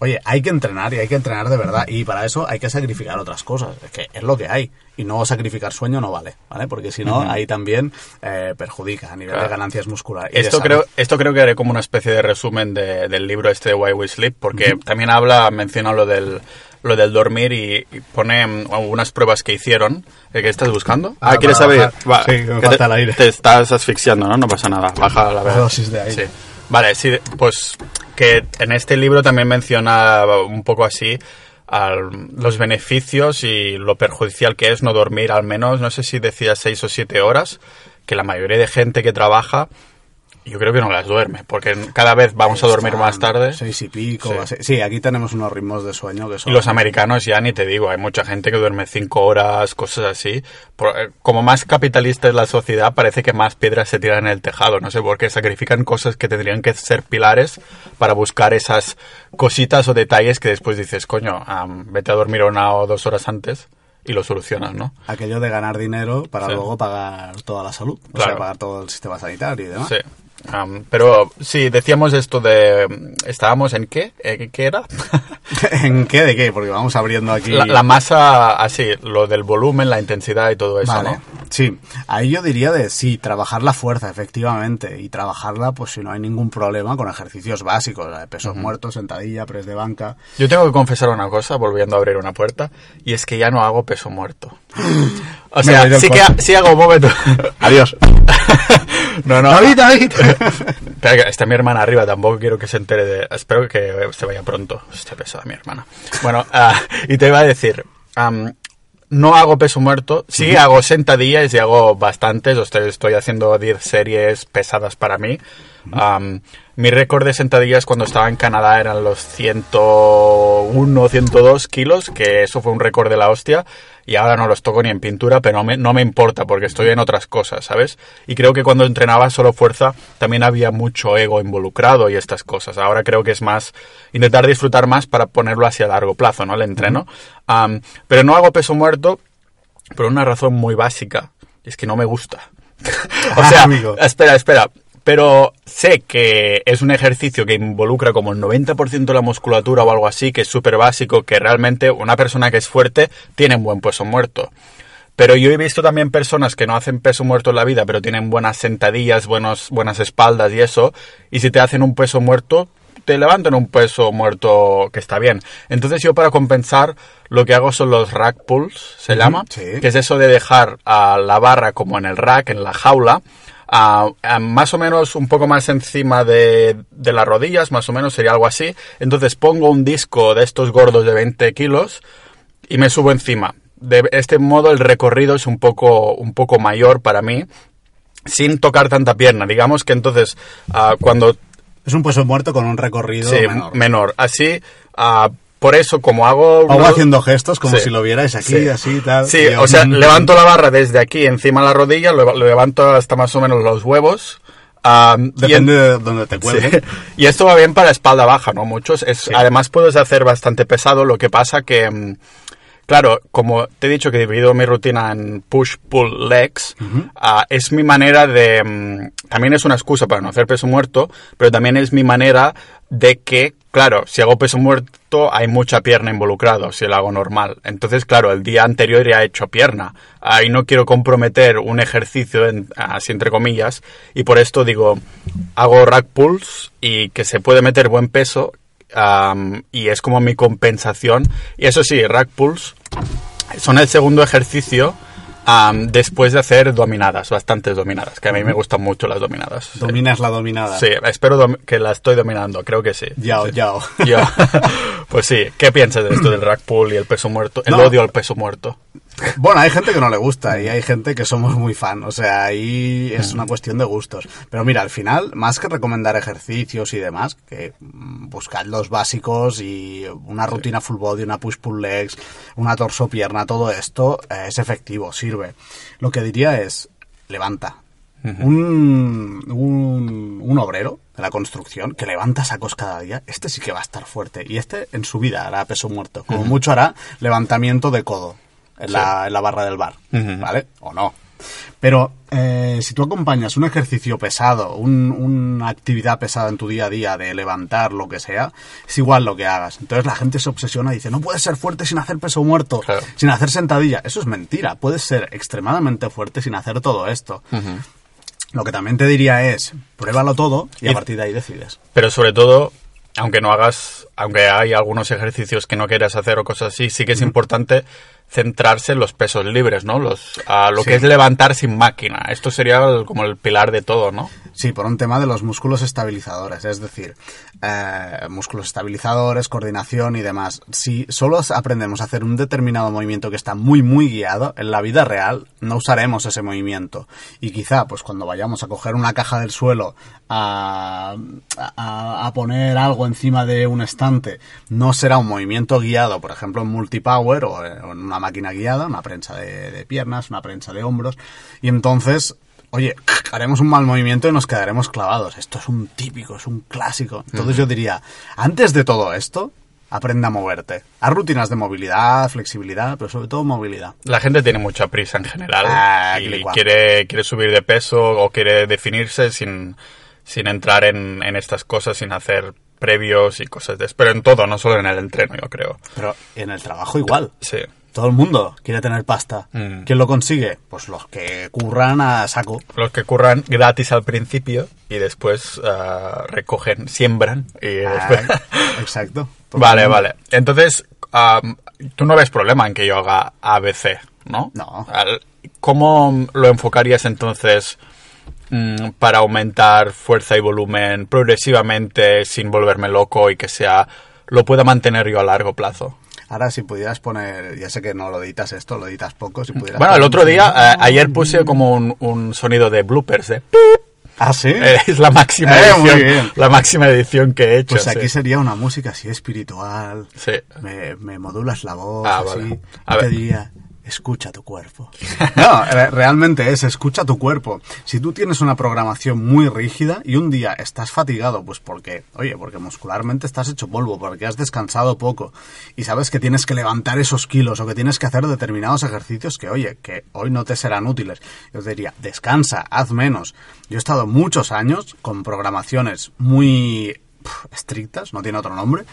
oye, hay que entrenar y hay que entrenar de verdad. Y para eso hay que sacrificar otras cosas, es que es lo que hay. Y no sacrificar sueño no vale, ¿vale? Porque si no, ahí también eh, perjudica a nivel Claro. de ganancias musculares. Esto creo, esto creo que haré como una especie de resumen de- del libro este de Why We Sleep, porque también habla, menciona lo del, lo del dormir y, y pone mm, algunas pruebas que hicieron. ¿Eh, ¿Qué estás buscando? Ah, ¿quieres saber? bajar. Sí, me falta te, el aire. Te estás asfixiando, ¿no? No pasa nada. Baja la Baja dosis de aire. Sí. Vale, sí, pues que en este libro también menciona un poco así al- los beneficios y lo perjudicial que es no dormir al menos, no sé si decía seis o siete horas, que la mayoría de gente que trabaja, yo creo que no las duerme, porque cada vez vamos a dormir Están más tarde. Seis y pico. Sí. Sí, aquí tenemos unos ritmos de sueño que son... Y los americanos ya ni te digo, hay mucha gente que duerme cinco horas, cosas así. Eh, como más capitalista es la sociedad, parece que más piedras se tiran en el tejado. No sé por qué sacrifican cosas que tendrían que ser pilares para buscar esas cositas o detalles que después dices, coño, am, vete a dormir una o dos horas antes y lo solucionas, ¿no? aquello de ganar dinero para Sí. luego pagar toda la salud, o Claro. sea, pagar todo el sistema sanitario y demás. Sí. Am, pero sí, decíamos esto de... ¿Estábamos en qué? ¿Eh, ¿Qué era? ¿En qué de qué? Porque vamos abriendo aquí. la, la masa, así, lo del volumen, la intensidad y todo eso, Vale. ¿no? Sí, ahí yo diría de sí, trabajar la fuerza, efectivamente, y trabajarla, pues si no hay ningún problema, con ejercicios básicos, de pesos muertos, sentadilla, press de banca. Yo tengo que confesar una cosa, volviendo a abrir una puerta, y es que ya no hago peso muerto. O sea, sí que sí hago un momento. Adiós. no, no. David, David. Espera, que está mi hermana arriba, tampoco quiero que se entere de... Espero que se vaya pronto. Hostia, pesada mi hermana. Bueno, ah, y te iba a decir, am, no hago peso muerto, sí hago sentadillas y hago bastantes, o sea, estoy haciendo 10 series pesadas para mí. Mi récord de sentadillas cuando estaba en Canadá eran los 101, 102 kilos, que eso fue un récord de la hostia, y ahora no los toco ni en pintura, pero no me, no me importa porque estoy en otras cosas, ¿sabes? Y creo que cuando entrenaba solo fuerza también había mucho ego involucrado y estas cosas. Ahora creo que es más intentar disfrutar más para ponerlo hacia largo plazo, ¿no? El entreno. Pero no hago peso muerto por una razón muy básica, es que no me gusta. o sea, Ah, amigo. espera, espera. Pero sé que es un ejercicio que involucra como el 90% de la musculatura o algo así, que es súper básico, que realmente una persona que es fuerte tiene un buen peso muerto. Pero yo he visto también personas que no hacen peso muerto en la vida, pero tienen buenas sentadillas, buenos, buenas espaldas y eso, y si te hacen un peso muerto, te levantan un peso muerto que está bien. Entonces yo para compensar lo que hago son los rack pulls, se llama, sí. que es eso de dejar a la barra como en el rack, en la jaula, a- a más o menos un poco más encima de, de las rodillas, más o menos sería algo así. Entonces pongo un disco de estos gordos de 20 kilos y me subo encima. de este modo el recorrido es un poco, un poco mayor para mí, sin tocar tanta pierna. Digamos que entonces, ah, cuando Es un peso muerto con un recorrido Sí, menor. menor. Así, ah, por eso, como hago... O unos- haciendo gestos como Sí. si lo vierais aquí, Sí. así, tal. Sí, o sea, levanto la barra desde aquí, encima de la rodilla, lo, levanto hasta más o menos los huevos. en- Depende de dónde te cuelgue. Sí. Y esto va bien para espalda baja, ¿no? Muchos. Es, Además puedes hacer bastante pesado, lo que pasa que, mm, claro, como te he dicho que he dividido mi rutina en push-pull legs, ah, es mi manera de... mm, también es una excusa para no hacer peso muerto, pero también es mi manera de que, claro, si hago peso muerto hay mucha pierna involucrado, si lo hago normal. Entonces, claro, el día anterior ya he hecho pierna. Ahí no quiero comprometer un ejercicio, en- así entre comillas, y por esto digo, hago rack pulls y que se puede meter buen peso y es como mi compensación. Y eso sí, rack pulls son el segundo ejercicio después de hacer dominadas, bastantes dominadas, que a mí me gustan mucho las dominadas. Sí. Dominas la dominada. Sí, espero dom- que la estoy dominando, creo que sí. Yao, Sí. yao. Yo. Pues sí, ¿qué piensas de esto del rack pull y el peso muerto? El No. odio al peso muerto. Bueno, hay gente que no le gusta y hay gente que somos muy fan. O sea, ahí es una cuestión de gustos. Pero mira, al final, más que recomendar ejercicios y demás, que mm, buscad los básicos y una rutina full body, una push-pull legs, una torso-pierna, todo esto eh, es efectivo, sirve. Lo que diría es, levanta. un, un, un obrero de la construcción que levanta sacos cada día, este sí que va a estar fuerte. Y este en su vida hará peso muerto. Como mucho hará levantamiento de codo en, la, en la barra del bar. Ujú. ¿Vale? O no. Pero eh, si tú acompañas un ejercicio pesado, un- una actividad pesada en tu día a día de levantar lo que sea, es igual lo que hagas. Entonces la gente se obsesiona y dice, no puedes ser fuerte sin hacer peso muerto, Claro. sin hacer sentadilla. Eso es mentira. Puedes ser extremadamente fuerte sin hacer todo esto. Lo que también te diría es, pruébalo todo y a partir de ahí decides. Pero sobre todo, aunque no hagas, aunque hay algunos ejercicios que no quieras hacer o cosas así, sí que es importante centrarse en los pesos libres, ¿no? Los, a lo Sí. que es levantar sin máquina. Esto sería el- como el pilar de todo, ¿no? Sí, por un tema de los músculos estabilizadores, es decir, eh, músculos estabilizadores, coordinación y demás. Si solo aprendemos a hacer un determinado movimiento que está muy, muy guiado, en la vida real no usaremos ese movimiento. Y quizá, pues cuando vayamos a coger una caja del suelo, a, a- poner algo encima de un estante, no será un movimiento guiado, por ejemplo, en multipower o en una máquina guiada, una prensa de piernas, una prensa de hombros, y entonces oye, haremos un mal movimiento y nos quedaremos clavados. Esto es un típico, es un clásico. Entonces yo diría, antes de todo esto, aprende a moverte. Haz rutinas de movilidad, flexibilidad, pero sobre todo movilidad. La gente tiene mucha prisa en general Ah, y quiere, quiere subir de peso o quiere definirse sin, sin entrar en, en estas cosas, sin hacer previos y cosas de eso. Pero en todo, no solo en el entreno, yo creo. Pero en el trabajo igual. Sí. Todo el mundo quiere tener pasta. Mm. ¿Quién lo consigue? Pues los que curran a saco. Los que curran gratis al principio y después ah, recogen, siembran y Ah, después... exacto. Vale, vale. Entonces, am, tú no ves problema en que yo haga ABC, ¿no? No. ¿Cómo lo enfocarías entonces mm, para aumentar fuerza y volumen progresivamente sin volverme loco y que sea lo pueda mantener yo a largo plazo? Ahora, si pudieras poner, ya sé que no lo editas esto, lo editas poco, si pudieras Bueno, el otro día, eh, ayer puse como un, un sonido de bloopers, de Ah, sí. Eh, es la máxima Eh, edición, la máxima edición que he hecho. Pues aquí sí. sería una música así espiritual. Sí. Me, me modulas la voz, Ah, así. vale. A ver. diría, escucha tu cuerpo. No, re- realmente es, escucha tu cuerpo. Si tú tienes una programación muy rígida y un día estás fatigado, pues porque, oye, porque muscularmente estás hecho polvo, porque has descansado poco y sabes que tienes que levantar esos kilos o que tienes que hacer determinados ejercicios que, oye, que hoy no te serán útiles. Yo diría, descansa, haz menos. Yo he estado muchos años con programaciones muy estrictas, no tiene otro nombre.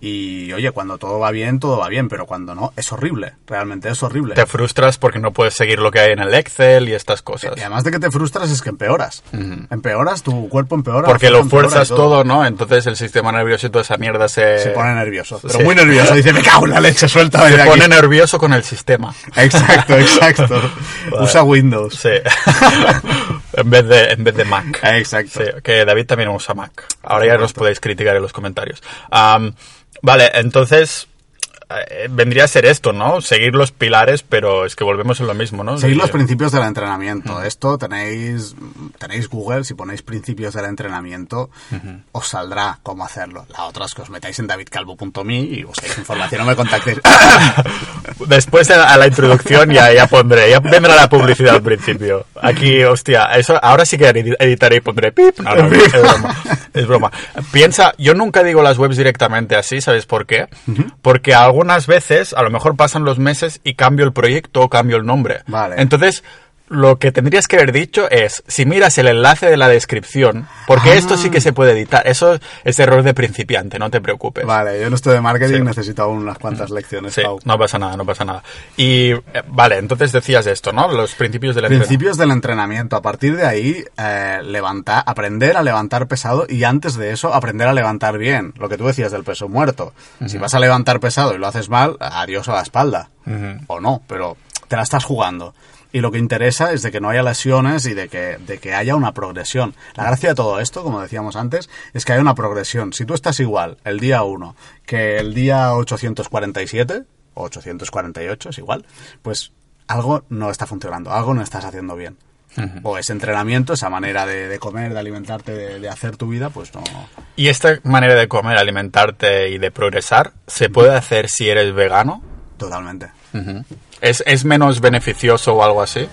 Y oye, cuando todo va bien, todo va bien, pero cuando no, es horrible. Realmente es horrible. Te frustras porque no puedes seguir lo que hay en el Excel y estas cosas. Y además de que te frustras es que empeoras. Empeoras, tu cuerpo empeora. Porque lo fuerzas todo, ¿no? Entonces el sistema nervioso y toda esa mierda se... Se pone nervioso. Pero Sí. muy nervioso. Dice, me cago en la leche, suelta se pone nervioso con el sistema. Exacto, exacto. Usa Windows. Sí. en, vez de, en vez de Mac. Exacto. Sí, que David también usa Mac. Ahora ya nos podéis criticar en los comentarios. Vale, entonces, vendría a ser esto, ¿no? Seguir los pilares, pero es que volvemos en lo mismo, ¿no? Seguir los principios del entrenamiento. Esto tenéis, tenéis Google, si ponéis principios del entrenamiento, os saldrá cómo hacerlo. La otra es que os metáis en davidcalvo.me y busquéis información, no me contactéis. Después de la, a la introducción ya, ya pondré, ya vendrá la publicidad al principio. Aquí, hostia, eso ahora sí que edi- editaré y pondré pip. No, no, es broma. Es broma. Piensa, yo nunca digo las webs directamente así, ¿sabes por qué? Porque algunas veces, a lo mejor pasan los meses y cambio el proyecto o cambio el nombre. Vale. Entonces, lo que tendrías que haber dicho es, si miras el enlace de la descripción, porque Ah. esto sí que se puede editar, eso es error de principiante, no te preocupes. Vale, yo no estoy de marketing, Sí. necesito aún unas cuantas lecciones. Sí, Pau. no pasa nada, no pasa nada. Y, eh, vale, entonces decías esto, ¿no? Los principios del entrenamiento. Principios del entrenamiento. A partir de ahí, eh, levantar, aprender a levantar pesado y antes de eso, aprender a levantar bien. Lo que tú decías del peso muerto. Si vas a levantar pesado y lo haces mal, adiós a la espalda. O no, pero te la estás jugando. Y lo que interesa es de que no haya lesiones y de que, de que haya una progresión. La gracia de todo esto, como decíamos antes, es que haya una progresión. Si tú estás igual el día 1 que el día 847, o 848, es igual, pues algo no está funcionando, algo no estás haciendo bien. O ese entrenamiento, esa manera de, de comer, de alimentarte, de, de hacer tu vida, pues no. Y esta manera de comer, alimentarte y de progresar, ¿se puede hacer si eres vegano? Totalmente. ¿Es, es menos beneficioso o algo así?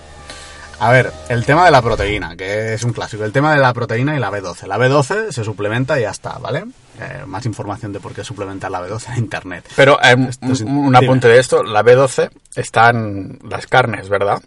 A ver, el tema de la proteína, que es un clásico. El tema de la proteína y la B12. La B12 se suplementa y ya está, ¿vale? Eh, más información de por qué suplementar la B12 en internet. Pero es- un apunte de esto, la B12 está en las carnes, ¿verdad?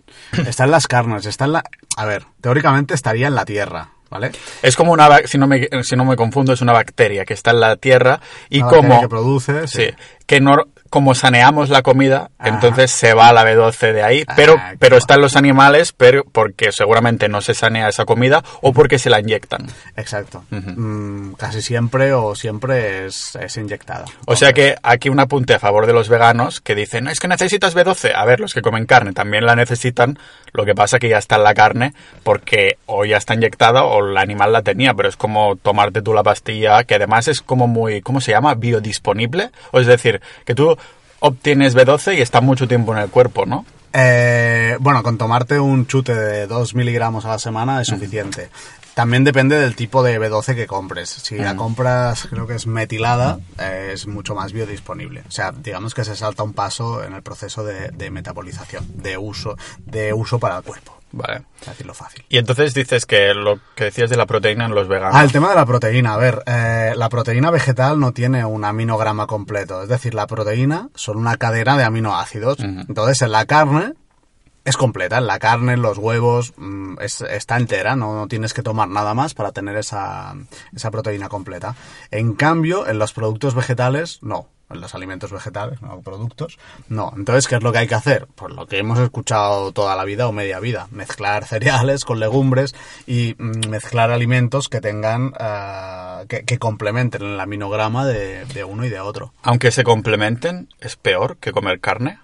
Está en las carnes, está en la... A ver, teóricamente estaría en la tierra, ¿vale? Es como una, si no me, si no me confundo, es una bacteria que está en la tierra y Una como... que produce, sí. Sí, que no, como saneamos la comida, Ajá. entonces se va la B12 de ahí, pero, Ah, pero guay. está en los animales, pero porque seguramente no se sanea esa comida o porque se la inyectan. Exacto. Mm, casi siempre o siempre es, es inyectada. O sea que aquí un apunte a favor de los veganos que dicen, "No, es que necesitas B12. A ver, los que comen carne también la necesitan, lo que pasa que ya está en la carne porque o ya está inyectada o el animal la tenía, pero es como tomarte tú la pastilla, que además es como muy, ¿cómo se llama? Biodisponible. O es decir, que tú obtienes B12 y está mucho tiempo en el cuerpo, ¿no? Eh, bueno, con tomarte un chute de 2 miligramos a la semana es suficiente. También depende del tipo de B12 que compres. Si la compras, creo que es metilada, eh, es mucho más biodisponible. O sea, digamos que se salta un paso en el proceso de, de metabolización, de uso, de uso para el cuerpo. Vale. Para decirlo fácil. Y entonces dices que lo que decías de la proteína en los veganos. Ah, el tema de la proteína. A ver, eh, la proteína vegetal no tiene un aminograma completo. Es decir, la proteína son una cadena de aminoácidos. Entonces, en la carne es completa. En la carne, en los huevos, mm, es- está entera. No, no tienes que tomar nada más para tener esa, esa proteína completa. En cambio, en los productos vegetales, no. Los alimentos vegetales, no productos, no. Entonces, ¿qué es lo que hay que hacer? Pues lo que hemos escuchado toda la vida o media vida. Mezclar cereales con legumbres y mm, mezclar alimentos que tengan, que, que complementen el aminograma de, de uno y de otro. Aunque se complementen, es peor que comer carne.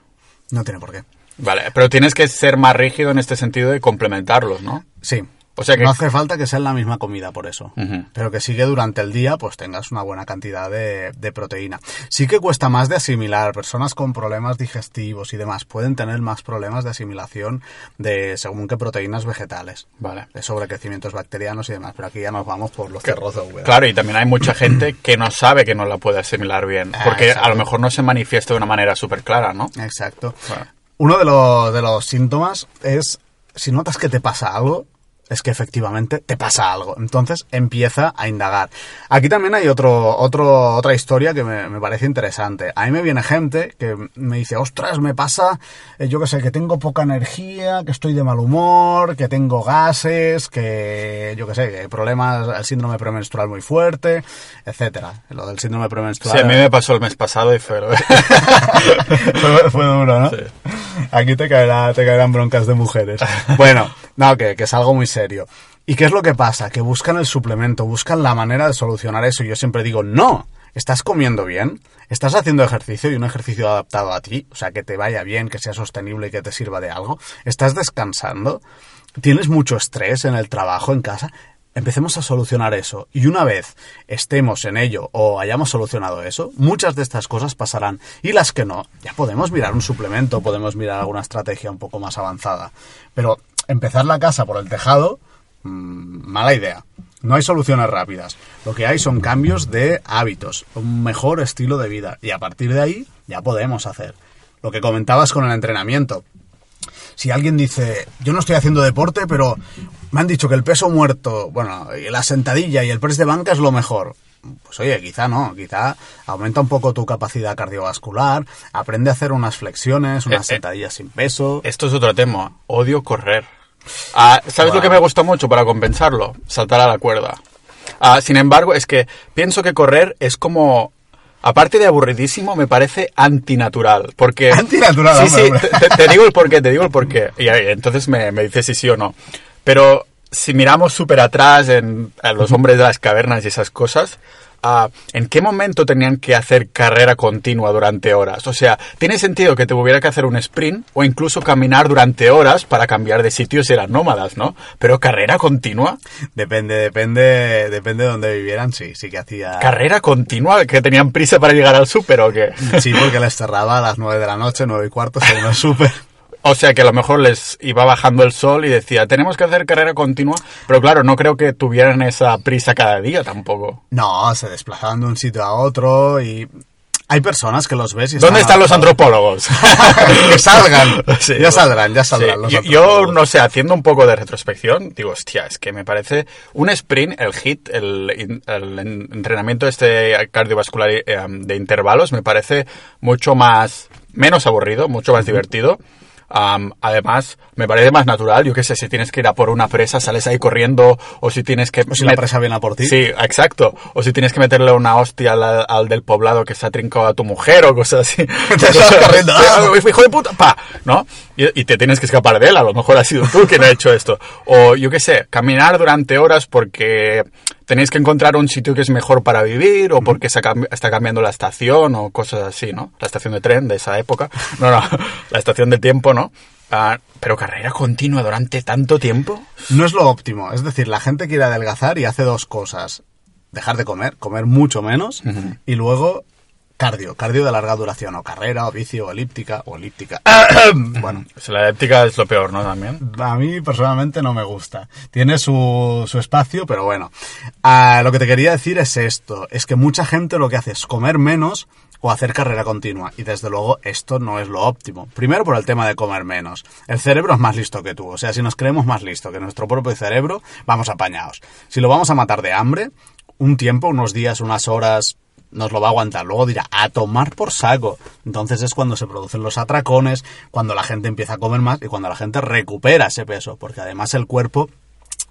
No tiene por qué. Vale, pero tienes que ser más rígido en este sentido de complementarlos, ¿no? Sí. O sea que- No hace falta que sea la misma comida por eso. Pero que sí que durante el día pues tengas una buena cantidad de, de proteína. Sí que cuesta más de asimilar. Personas con problemas digestivos y demás pueden tener más problemas de asimilación de según qué proteínas vegetales. Vale. De sobrecrecimientos bacterianos y demás. Pero aquí ya nos vamos por los cerros de Úbeda. Claro, y también hay mucha gente que no sabe que no la puede asimilar bien, Ah, porque a lo mejor no se manifiesta de una manera súper clara, ¿no? Exacto. Bueno. Uno de los, de los síntomas es, si notas que te pasa algo, es que efectivamente te pasa algo. Entonces empieza a indagar. Aquí también hay otro, otro, otra historia que me, me parece interesante. A mí me viene gente que me dice, ostras, me pasa, eh, yo que sé, que tengo poca energía, que estoy de mal humor, que tengo gases, que, yo que sé, que problemas, el síndrome premenstrual muy fuerte, etcétera. Lo del síndrome premenstrual. Sí, a mí me pasó el mes pasado y fue... fue, fue duro, ¿no? Sí. Aquí te, caerá, te caerán broncas de mujeres. Bueno, no, que, que es algo muy serio. ¿Y qué es lo que pasa? Que buscan el suplemento, buscan la manera de solucionar eso. Y yo siempre digo, no, estás comiendo bien, estás haciendo ejercicio y un ejercicio adaptado a ti, o sea, que te vaya bien, que sea sostenible y que te sirva de algo, estás descansando, tienes mucho estrés en el trabajo, en casa, empecemos a solucionar eso. Y una vez estemos en ello o hayamos solucionado eso, muchas de estas cosas pasarán. Y las que no, ya podemos mirar un suplemento, podemos mirar alguna estrategia un poco más avanzada. Pero empezar la casa por el tejado, mmm, mala idea. No hay soluciones rápidas. Lo que hay son cambios de hábitos, un mejor estilo de vida. Y a partir de ahí ya podemos hacer. Lo que comentabas con el entrenamiento. Si alguien dice, yo no estoy haciendo deporte, pero me han dicho que el peso muerto, bueno, y la sentadilla y el press de banca es lo mejor. Pues oye, quizá no, quizá aumenta un poco tu capacidad cardiovascular, aprende a hacer unas flexiones, unas Eh, eh. sentadillas sin peso. Esto es otro tema. Odio correr. Ah, ¿Sabes lo que me gusta mucho para compensarlo? Saltar a la cuerda. Ah, sin embargo, es que pienso que correr es como... Aparte de aburridísimo, me parece antinatural. Porque... Antinatural, Sí, hombre, sí, hombre. te, te digo el porqué, te digo el porqué. Y entonces me, me dices si sí o no. Pero si miramos súper atrás en, a los hombres de las cavernas y esas cosas, ah, ¿en qué momento tenían que hacer carrera continua durante horas? O sea, ¿tiene sentido que te hubiera que hacer un sprint o incluso caminar durante horas para cambiar de sitio si eran nómadas, ¿no? Pero carrera continua, Depende, depende, depende de donde vivieran, sí, sí que hacía... carrera continua, que tenían prisa para llegar al súper o qué? Sí, porque les cerraba a las nueve de la noche, nueve y cuarto, según el súper. O sea que a lo mejor les iba bajando el sol y decía, tenemos que hacer carrera continua, pero claro, no creo que tuvieran esa prisa cada día tampoco. No, se desplazaban de un sitio a otro y... Hay personas que los ves y ¿Dónde están los antropólogos? que salgan. Sí, ya saldrán, ya saldrán Sí, los yo, yo, no sé, haciendo un poco de retrospección, digo, hostia, es que me parece un sprint, el HIT, el, entrenamiento este cardiovascular eh, de intervalos, me parece mucho más, menos aburrido, mucho más divertido. Am, además, me parece más natural. Yo qué sé, si tienes que ir a por una presa, sales ahí corriendo, o si tienes que... O si la presa viene a por ti. Sí, exacto. O si tienes que meterle una hostia al, al del poblado que se ha trincado a tu mujer o cosas así. Hijo de puta, pa, ¿no? Y, y te tienes que escapar de él, a lo mejor ha sido tú quien ha hecho esto. O yo qué sé, caminar durante horas porque tenéis que encontrar un sitio que es mejor para vivir o porque está cambiando la estación o cosas así, ¿no? La estación de tren de esa época. No, no, la estación del tiempo, ¿no? Ah, pero carrera continua durante tanto tiempo. No es lo óptimo. Es decir, la gente quiere adelgazar y hace dos cosas. Dejar de comer, comer mucho menos, y luego cardio, cardio de larga duración, o carrera, o bici, o elíptica, o elíptica. bueno, Pues la elíptica es lo peor, ¿no? También. a mí personalmente no me gusta. Tiene su, su espacio, pero bueno. Ah, lo que te quería decir es esto, es que mucha gente lo que hace es comer menos o hacer carrera continua. Y desde luego esto no es lo óptimo. Primero por el tema de comer menos. El cerebro es más listo que tú. O sea, si nos creemos más listo que nuestro propio cerebro, vamos apañados. Si lo vamos a matar de hambre, un tiempo, unos días, unas horas, nos lo va a aguantar. Luego dirá, a tomar por saco. Entonces es cuando se producen los atracones, cuando la gente empieza a comer más y cuando la gente recupera ese peso. Porque además el cuerpo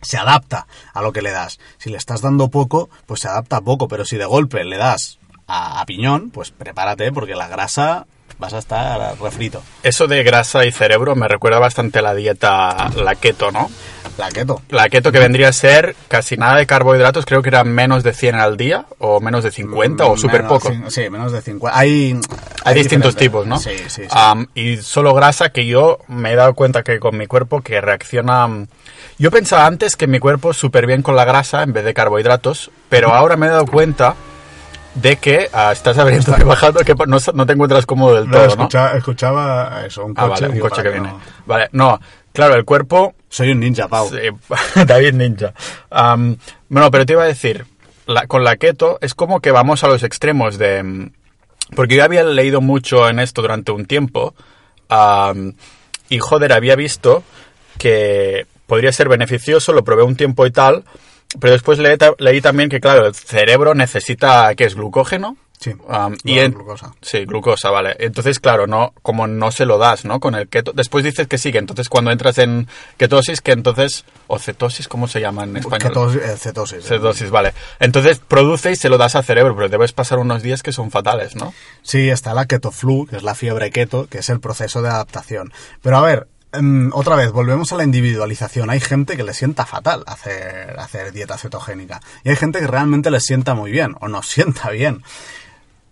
se adapta a lo que le das. Si le estás dando poco, pues se adapta poco. Pero si de golpe le das a piñón, pues prepárate porque la grasa vas a estar refrito. Eso de grasa y cerebro me recuerda bastante a la dieta, la keto, ¿no? La keto. La keto que vendría a ser casi nada de carbohidratos, creo que eran menos de 100 al día, o menos de 50, o súper Menos, poco. Sí, menos de 50. Hay, Hay distintos tipos, ¿no? Sí, sí, sí. Y solo grasa que yo me he dado cuenta que con mi cuerpo que reacciona... mm, Yo pensaba antes que mi cuerpo súper bien con la grasa en vez de carbohidratos, pero ahora me he dado cuenta de que ah, estás abriendo y bajando, que no, no te encuentras cómodo del No, todo, ¿no? escucha- escuchaba eso, un coche. Ah, vale, un digo, coche que viene. no- Vale, no, claro, el cuerpo Soy un ninja, Pau. Sí, David Ninja. Bueno, pero te iba a decir, la- con la keto es como que vamos a los extremos de... mm, Porque yo había leído mucho en esto durante un tiempo y joder, había visto que podría ser beneficioso, lo probé un tiempo y tal, pero después leí, leí también que, claro, el cerebro necesita, ¿qué es? ¿Glucógeno? Sí, y en- glucosa. Sí, glucosa, vale. Entonces, claro, no, como no se lo das, ¿no? Con el keto. Después dices que sí, que entonces cuando entras en ketosis, que entonces, o cetosis, ¿cómo se llama en español? Eh, cetosis. Cetosis, vale. Entonces produce y se lo das al cerebro, pero debes pasar unos días que son fatales, ¿no? Sí, está la keto flu, que es la fiebre keto, que es el proceso de adaptación. Pero a ver, em, otra vez, volvemos a la individualización. Hay gente que le sienta fatal hacer, hacer dieta cetogénica. Y hay gente que realmente le sienta muy bien, o nos sienta bien.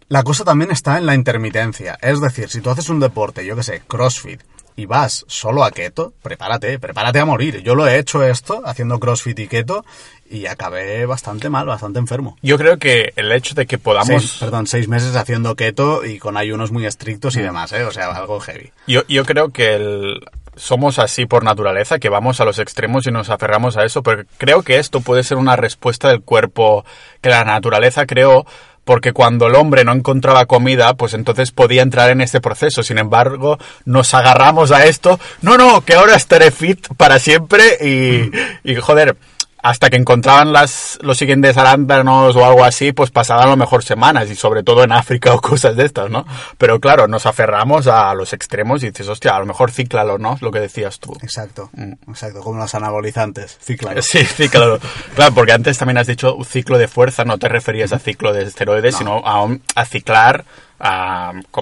La cosa también está en la intermitencia. Es decir, si tú haces un deporte, yo que sé, CrossFit, y vas solo a keto, prepárate, prepárate a morir. Yo lo he hecho esto, haciendo crossfit y keto, y acabé bastante mal, bastante enfermo. Yo creo que el hecho de que podamos... Seis, perdón, seis meses haciendo keto y con ayunos muy estrictos y demás, ¿eh? O sea, algo heavy. Yo, yo creo que el, somos así por naturaleza, que vamos a los extremos y nos aferramos a eso, pero creo que esto puede ser una respuesta del cuerpo que la naturaleza creó porque cuando el hombre no encontraba comida, pues entonces podía entrar en este proceso. Sin embargo, nos agarramos a esto. No, no, que ahora estaré fit para siempre y, y joder, hasta que encontraban las, los siguientes arándanos o algo así, pues pasaban a lo mejor semanas y sobre todo en África o cosas de estas, ¿no? Pero claro, nos aferramos a los extremos y dices, hostia, a lo mejor cíclalo, ¿no? Lo que decías tú. Exacto, exacto, como los anabolizantes, cíclalo. Sí, cíclalo. claro, porque antes también has dicho ciclo de fuerza, no te referías a ciclo de esteroides, sino a, a ciclar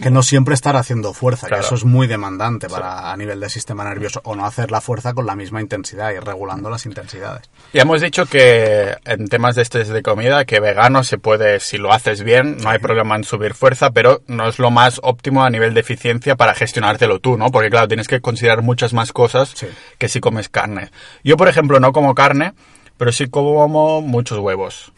Que no siempre estar haciendo fuerza, Claro. que eso es muy demandante para a nivel del sistema nervioso, o no hacer la fuerza con la misma intensidad, ir regulando las intensidades. Ya hemos dicho que en temas de estos de comida, que vegano se puede, si lo haces bien, no hay problema en subir fuerza, pero no es lo más óptimo a nivel de eficiencia para gestionártelo tú, ¿no? Porque claro, tienes que considerar muchas más cosas Sí. que si comes carne. Yo, por ejemplo, no como carne, pero sí como muchos huevos.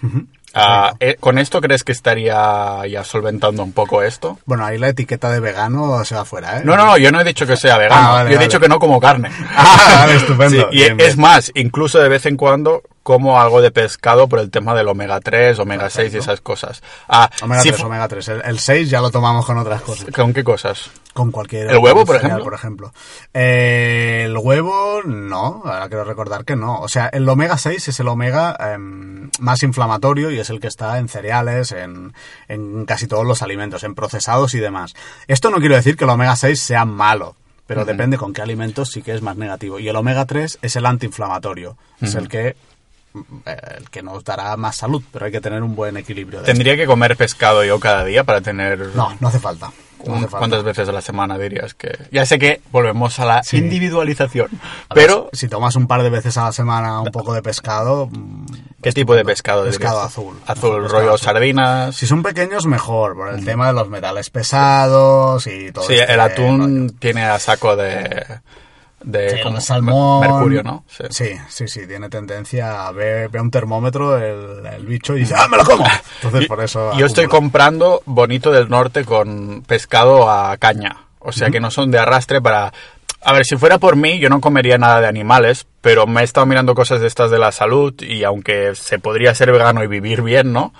Ah, eh, ¿Con esto crees que estaría ya solventando un poco esto? Bueno, ahí la etiqueta de vegano se va fuera, ¿eh? No, no, yo no he dicho que sea vegano. Ah, vale, yo he vale. dicho que no como carne. Ah, vale, estupendo. Sí, y Bien, es bien. más, incluso de vez en cuando como algo de pescado por el tema del omega 3, omega 6 y esas cosas. Ah, Omega si 3, fu- omega 3. El, el 6 ya lo tomamos con otras cosas. ¿Con qué cosas? Con cualquier... ¿El huevo, por cereal, ejemplo? por ejemplo. Eh, el huevo, no. Ahora quiero recordar que no. O sea, el omega 6 es el omega em, más inflamatorio y es el que está en cereales, en, en casi todos los alimentos, en procesados y demás. Esto no quiere decir que el omega 6 sea malo. Pero depende con qué alimentos sí que es más negativo. Y el omega 3 es el antiinflamatorio. Es el que que nos dará más salud, pero hay que tener un buen equilibrio. De ¿Tendría que comer pescado yo cada día para tener... No, no hace falta. No hace falta. ¿Cuántas veces a la semana dirías que...? Ya sé que volvemos a la Sí. individualización, A ver, pero... si tomas un par de veces a la semana un poco de pescado, mm, ¿Qué tipo de pescado? Pescado azul. Azul, Pescado rollo azul. sardinas... si son pequeños mejor, por el tema de los metales pesados y todo. Sí, este el atún rollo. tiene a saco de... de Sí, como el salmón. Mercurio, ¿no? Sí. Sí, sí, sí, tiene tendencia a ver, ve un termómetro el, el bicho y dice, ¡ah, me lo como! Entonces, por eso. Yo estoy comprando bonito del norte con pescado a caña. O sea que no son de arrastre para... A ver, si fuera por mí, yo no comería nada de animales, pero me he estado mirando cosas de estas de la salud y aunque se podría ser vegano y vivir bien, ¿no?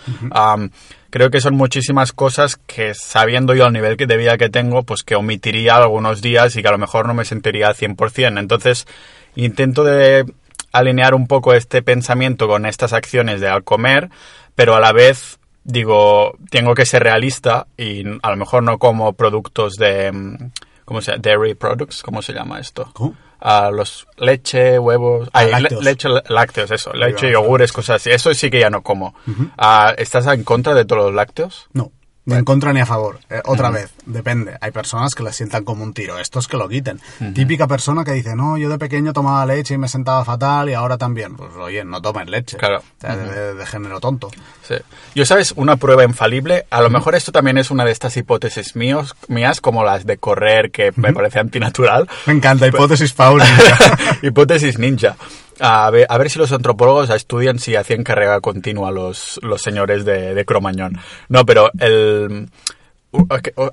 Creo que son muchísimas cosas que sabiendo yo el nivel de vida que tengo, pues que omitiría algunos días y que a lo mejor no me sentiría al 100%. Entonces, intento de alinear un poco este pensamiento con estas acciones de al comer, pero a la vez digo, tengo que ser realista y a lo mejor no como productos de, mm, ¿cómo se llama? Dairy products, ¿cómo se llama esto? ¿Cómo? A los leche, huevos, ay, le- lácteos. leche, lácteos, eso, leche, yogures, cosas así. Eso sí que ya no como. Ah, ¿Estás en contra de todos los lácteos? No, ni en contra ni a favor. Eh, otra vez, depende. Hay personas que le sientan como un tiro. Estos que lo quiten. Típica persona que dice, no, yo de pequeño tomaba leche y me sentaba fatal y ahora también. Pues oye, no tomes leche. Claro. O sea, de, de género tonto. Sí. Yo, ¿sabes? Una prueba infalible. A lo mejor esto también es una de estas hipótesis míos, mías, como las de correr, que me parece antinatural. Me encanta, hipótesis Paul. Hipótesis ninja. A ver, a ver si los antropólogos estudian si hacían carrera continua los, los señores de, de Cromañón. No, pero el...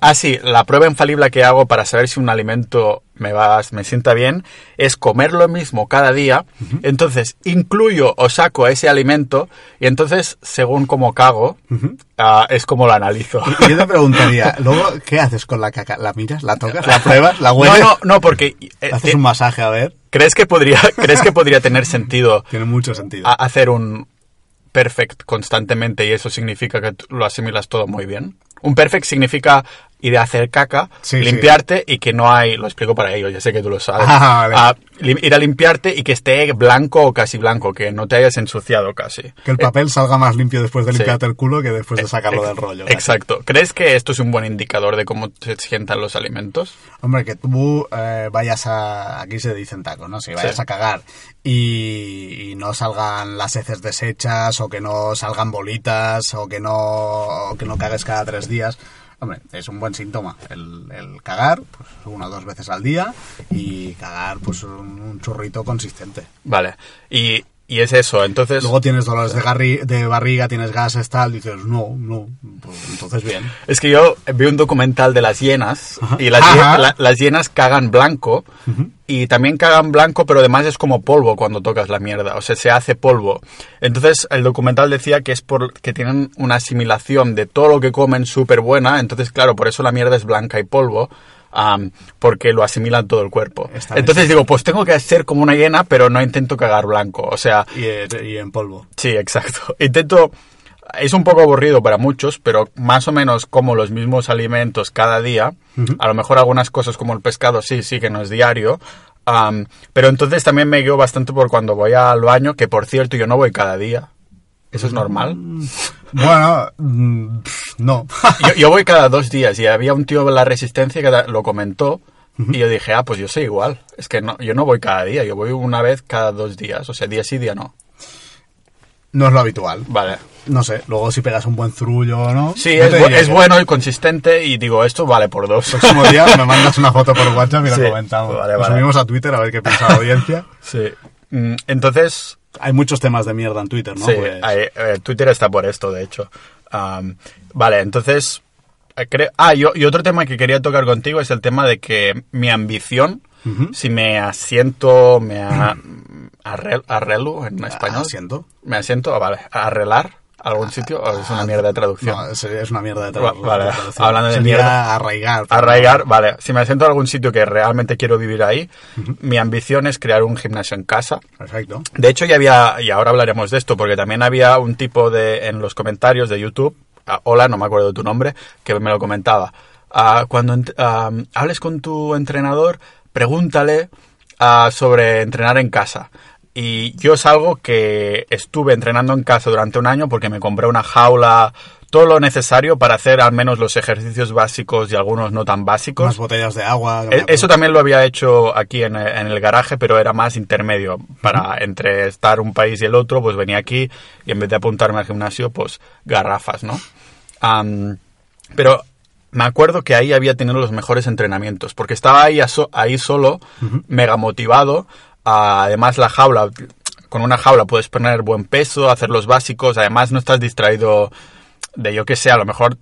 Ah, sí, la prueba infalible que hago para saber si un alimento me va, me sienta bien es comer lo mismo cada día. Entonces, incluyo o saco ese alimento y entonces, según cómo cago, ah, es como lo analizo. Y yo te preguntaría, luego, ¿qué haces con la caca? ¿La miras? ¿La tocas? ¿La pruebas? ¿La No, hueles? no, no, porque... eh, ¿Haces eh, un masaje a ver? ¿Crees que podría, crees que podría tener sentido Tiene mucho sentido. a- hacer un perfect constantemente y eso significa que lo asimilas todo muy bien? Un perfect significa ir a hacer caca, Sí, limpiarte y que no hay, lo explico para ellos, ya sé que tú lo sabes, Ah, vale. Ah, ir a limpiarte y que esté blanco o casi blanco, que no te hayas ensuciado casi. que el papel salga más limpio después de sí. limpiarte el culo que después de sacarlo Ex- del rollo. Exacto. ¿Crees que esto es un buen indicador de cómo se sientan los alimentos? Hombre, que tú eh, vayas a... Aquí se dicen tacos, ¿no? Si vayas a cagar y, y no salgan las heces deshechas o que no salgan bolitas o que no, o que no cagues cada tres días, Hombre, es un buen síntoma. El, el cagar, pues una o dos veces al día y cagar, pues un, un churrito consistente. Vale. Y, y es eso, entonces... Luego tienes dolores de, garri- de barriga, tienes gases, tal, dices, no, no, pues entonces bien. Es que yo vi un documental de las hienas Ajá. y las, Ajá. hie- la- las hienas cagan blanco y también cagan blanco, pero además es como polvo cuando tocas la mierda, o sea, se hace polvo. Entonces el documental decía que es porque tienen una asimilación de todo lo que comen súper buena, entonces claro, por eso la mierda es blanca y polvo. Porque lo asimilan todo el cuerpo. Está bien. Entonces digo, pues tengo que ser como una hiena, pero no intento cagar blanco. O sea, Y, eh, y en polvo. Sí, exacto. Intento... Es un poco aburrido para muchos, pero más o menos como los mismos alimentos cada día. A lo mejor algunas cosas como el pescado sí, sí que no es diario. pero entonces también me guío bastante por cuando voy al baño, que por cierto yo no voy cada día. ¿Eso es normal? Bueno, mm, no. Yo, yo voy cada dos días y había un tío de la resistencia que lo comentó y yo dije, ah, pues yo soy igual. Es que no, yo no voy cada día, yo voy una vez cada dos días. O sea, día sí, día no. no es lo habitual. Vale. No sé, luego si pegas un buen zurullo o no. Sí, no es, te bu- diría es que- bueno y consistente y digo, esto vale por dos. El próximo día me mandas una foto por WhatsApp y Sí, lo comentamos. vale, vale. subimos a Twitter a ver qué piensa la audiencia. Sí. Mm, Entonces, Hay muchos temas de mierda en Twitter, ¿no? sí, Pues- eh, eh, Twitter está por esto, de hecho. Vale, entonces... eh, cre- Ah, yo- y otro tema que quería tocar contigo es el tema de que mi ambición, si me asiento, me a, arrel- arrelo en español. Asiento. Me asiento, ah, vale, arrelar a algún sitio o es una mierda de traducción. No, es, es una mierda de traducción. vale, hablando de Sería mierda. arraigar. Arraigar, vale. Si me asiento en algún sitio que realmente quiero vivir ahí, mi ambición es crear un gimnasio en casa. Perfecto. De hecho, ya había, y ahora hablaremos de esto, porque también había un tipo de, en los comentarios de YouTube, ah, hola, no me acuerdo de tu nombre, que me lo comentaba. Ah, cuando ah, hables con tu entrenador, pregúntale sobre entrenar en casa. Y yo es algo que estuve entrenando en casa durante un año porque me compré una jaula, todo lo necesario para hacer al menos los ejercicios básicos y algunos no tan básicos. Unas botellas de agua. Eh. Eso también lo había hecho aquí en, en el garaje, pero era más intermedio. Para entre estar un país y el otro, pues venía aquí y en vez de apuntarme al gimnasio, pues garrafas, ¿no? Pero me acuerdo que ahí había tenido los mejores entrenamientos, porque estaba ahí, so- ahí solo, mega motivado. Además, la jaula, con una jaula puedes poner buen peso, hacer los básicos, además no estás distraído de yo que sé, a lo mejor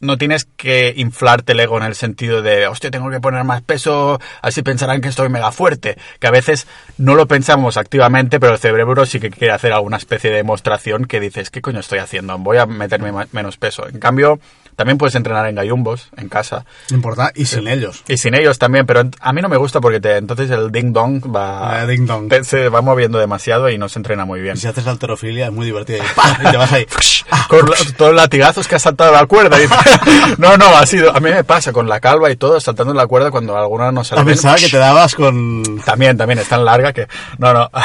no tienes que inflarte el ego en el sentido de, hostia, tengo que poner más peso, así pensarán que estoy mega fuerte. Que a veces no lo pensamos activamente, pero el cerebro sí que quiere hacer alguna especie de demostración que dices, ¿qué coño estoy haciendo? Voy a meterme menos peso. En cambio, también puedes entrenar en gallumbos, en casa. Importa, y sin ellos. Y sin ellos también, pero a mí no me gusta porque te, entonces el ding dong va, Eh, ding dong. te- se va moviendo demasiado y no se entrena muy bien. Y si haces alterofilia es muy divertido. Y, y te vas ahí. con todos los latigazos que has saltado la cuerda. Y- no, no, ha sido. A mí me pasa con la calva y todo, saltando la cuerda cuando alguna no sale Ah, pensaba que te dabas con... También, también, es tan larga que. No, no.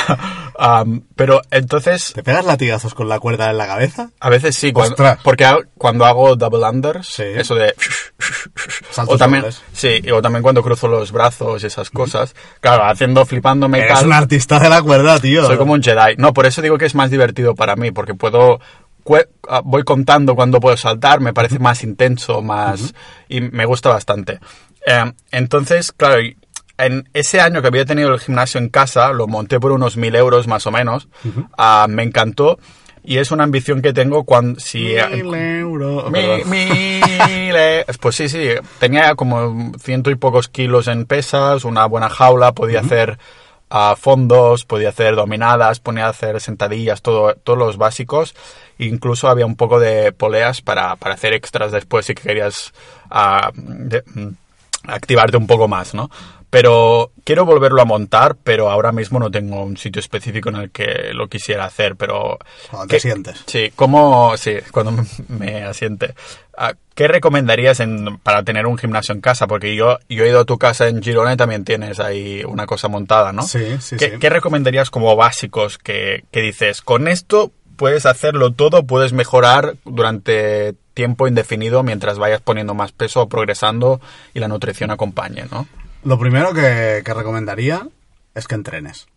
Am, pero entonces, ¿Te pegas latigazos con la cuerda en la cabeza? a veces sí, cuando- porque cuando hago double Sí. eso de. Saltos o también, dobles. sí, o también cuando cruzo los brazos y esas cosas. Claro, haciendo, flipándome y tal. un artista de la cuerda, tío. Soy como un Jedi. No, por eso digo que es más divertido para mí, porque puedo... ah, Voy contando cuándo puedo saltar, me parece más intenso, más... Y me gusta bastante. Eh, entonces, claro, en ese año que había tenido el gimnasio en casa, lo monté por unos mil euros más o menos, ah, me encantó y es una ambición que tengo cuando... Si, Mil euros. Mi- Perdón. miles. Pues sí, sí. Tenía como ciento y pocos kilos en pesas, una buena jaula, podía hacer ah, fondos, podía hacer dominadas, podía hacer sentadillas, todo, todos los básicos. Incluso había un poco de poleas para, para hacer extras después si querías ah, de- mm, activarte un poco más, ¿no? Pero quiero volverlo a montar, pero ahora mismo no tengo un sitio específico en el que lo quisiera hacer, pero... Cuando te ¿qué- sientes. Sí, ¿cómo, sí, cuando me- asiente. Ah, ¿Qué recomendarías en- para tener un gimnasio en casa? Porque yo, yo he ido a tu casa en Girona y también tienes ahí una cosa montada, ¿no? Sí, sí, ¿Qué, sí. qué recomendarías como básicos que, que dices, con esto puedes hacerlo todo, puedes mejorar durante tiempo indefinido mientras vayas poniendo más peso o progresando y la nutrición acompañe, ¿no? Lo primero que, que recomendaría es que entrenes.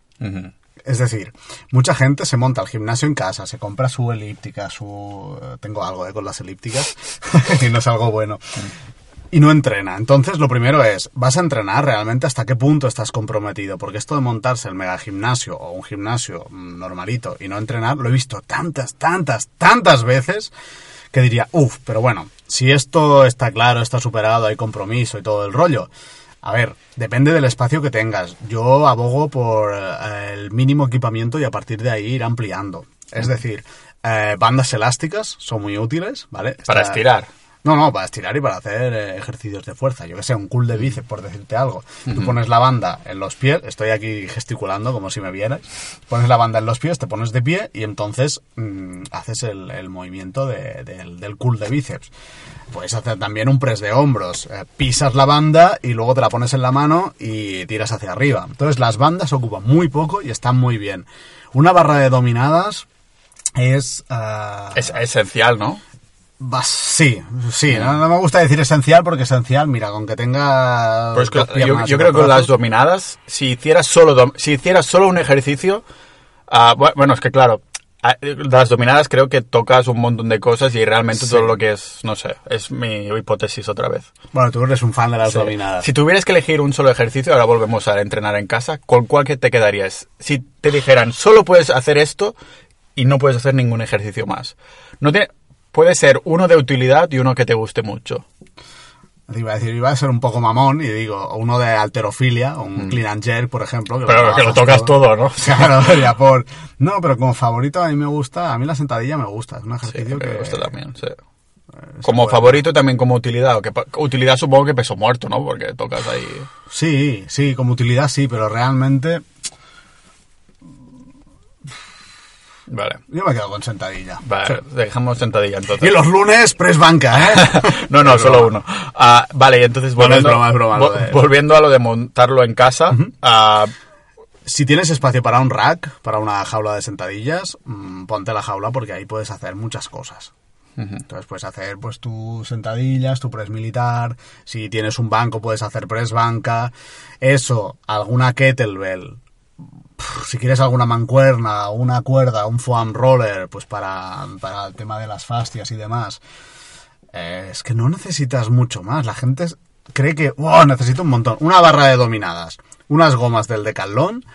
Es decir, mucha gente se monta al gimnasio en casa, se compra su elíptica, su... eh, Tengo algo eh, con las elípticas y no es algo bueno. Y no entrena. Entonces, lo primero es, ¿vas a entrenar realmente hasta qué punto estás comprometido? Porque esto de montarse el mega gimnasio o un gimnasio mm, normalito y no entrenar, lo he visto tantas, tantas, tantas veces que diría, uff, pero bueno, si esto está claro, está superado, hay compromiso y todo el rollo. A ver, depende del espacio que tengas. Yo abogo por eh, el mínimo equipamiento y a partir de ahí ir ampliando. Es decir, eh, bandas elásticas son muy útiles, ¿vale? Para estirar. No, no, para estirar y para hacer eh, ejercicios de fuerza. Yo que sé, un cool de bíceps, por decirte algo. Tú pones la banda en los pies, estoy aquí gesticulando como si me vierais. Pones la banda en los pies, te pones de pie y entonces mm, haces el, el movimiento de- del, del cool de bíceps. Puedes hacer también un press de hombros. Eh, pisas la banda y luego te la pones en la mano y tiras hacia arriba. Entonces las bandas ocupan muy poco y están muy bien. Una barra de dominadas es... ah, Es esencial, ¿no? Sí, sí, no, no me gusta decir esencial porque esencial, mira, con que tenga. Pero es que yo, yo creo que con las dominadas, si hicieras solo, si hicieras solo un ejercicio, bu- bueno, es que claro, ah, de las dominadas creo que tocas un montón de cosas y realmente Sí. todo lo que es, no sé, es mi hipótesis otra vez. Bueno, tú eres un fan de las Sí. dominadas. Si tuvieras que elegir un solo ejercicio, ahora volvemos a entrenar en casa, ¿con cuál que te quedarías? Si te dijeran, solo puedes hacer esto y no puedes hacer ningún ejercicio más. No tiene, puede ser uno de utilidad y uno que te guste mucho. Iba a decir, iba a ser un poco mamón y digo, uno de alterofilia, un clean and jerk, por ejemplo. Mm. Pero que lo tocas todo, ¿no? Claro, ya por. No, pero como favorito a mí me gusta, a mí la sentadilla me gusta, es un Sí, ejercicio me que. gusta también, sí. se Como favorito también como utilidad. que utilidad supongo que peso muerto, ¿no? Porque tocas ahí. Sí, sí, como utilidad sí, pero realmente Vale. yo me quedo con sentadilla. Vale, dejamos sentadilla Y entonces. los lunes, press banca, ¿eh? no, no, Es solo broma. uno. Ah, vale, y entonces No, no es volviendo, broma, es broma, lo vo- de- volviendo a lo de montarlo en casa, ah, Si tienes espacio para un rack, para una jaula de sentadillas, mm, ponte la jaula porque ahí puedes hacer muchas cosas. Entonces puedes hacer pues tus sentadillas, tu press militar, si tienes un banco puedes hacer press banca, eso, alguna kettlebell, si quieres alguna mancuerna, una cuerda, un foam roller, pues para, para el tema de las fastias y demás. Eh, es que no necesitas mucho más. La gente cree que, wow, necesito un montón. Una barra de dominadas, unas gomas del decalón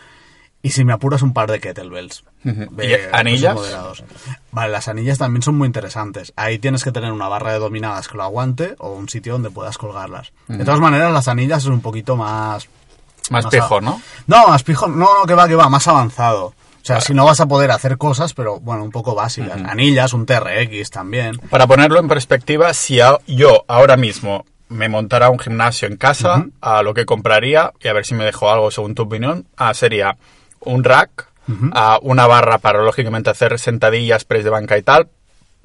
y si me apuras un par de kettlebells. De ¿Y anillas? pesos moderados. Vale, las anillas también son muy interesantes. Ahí tienes que tener una barra de dominadas que lo aguante o un sitio donde puedas colgarlas. De todas maneras, las anillas es un poquito más... más Más pijo, a- ¿no? No, más pijo, no, no, que va, que va, más avanzado. O sea, si no vas a poder hacer cosas, pero bueno, un poco básicas. Anillas, un TRX también. Para ponerlo en perspectiva, si a- yo ahora mismo me montara un gimnasio en casa, a lo que compraría, y a ver si me dejo algo según tu opinión, ah, sería un rack, ah, una barra para lógicamente hacer sentadillas, press de banca y tal.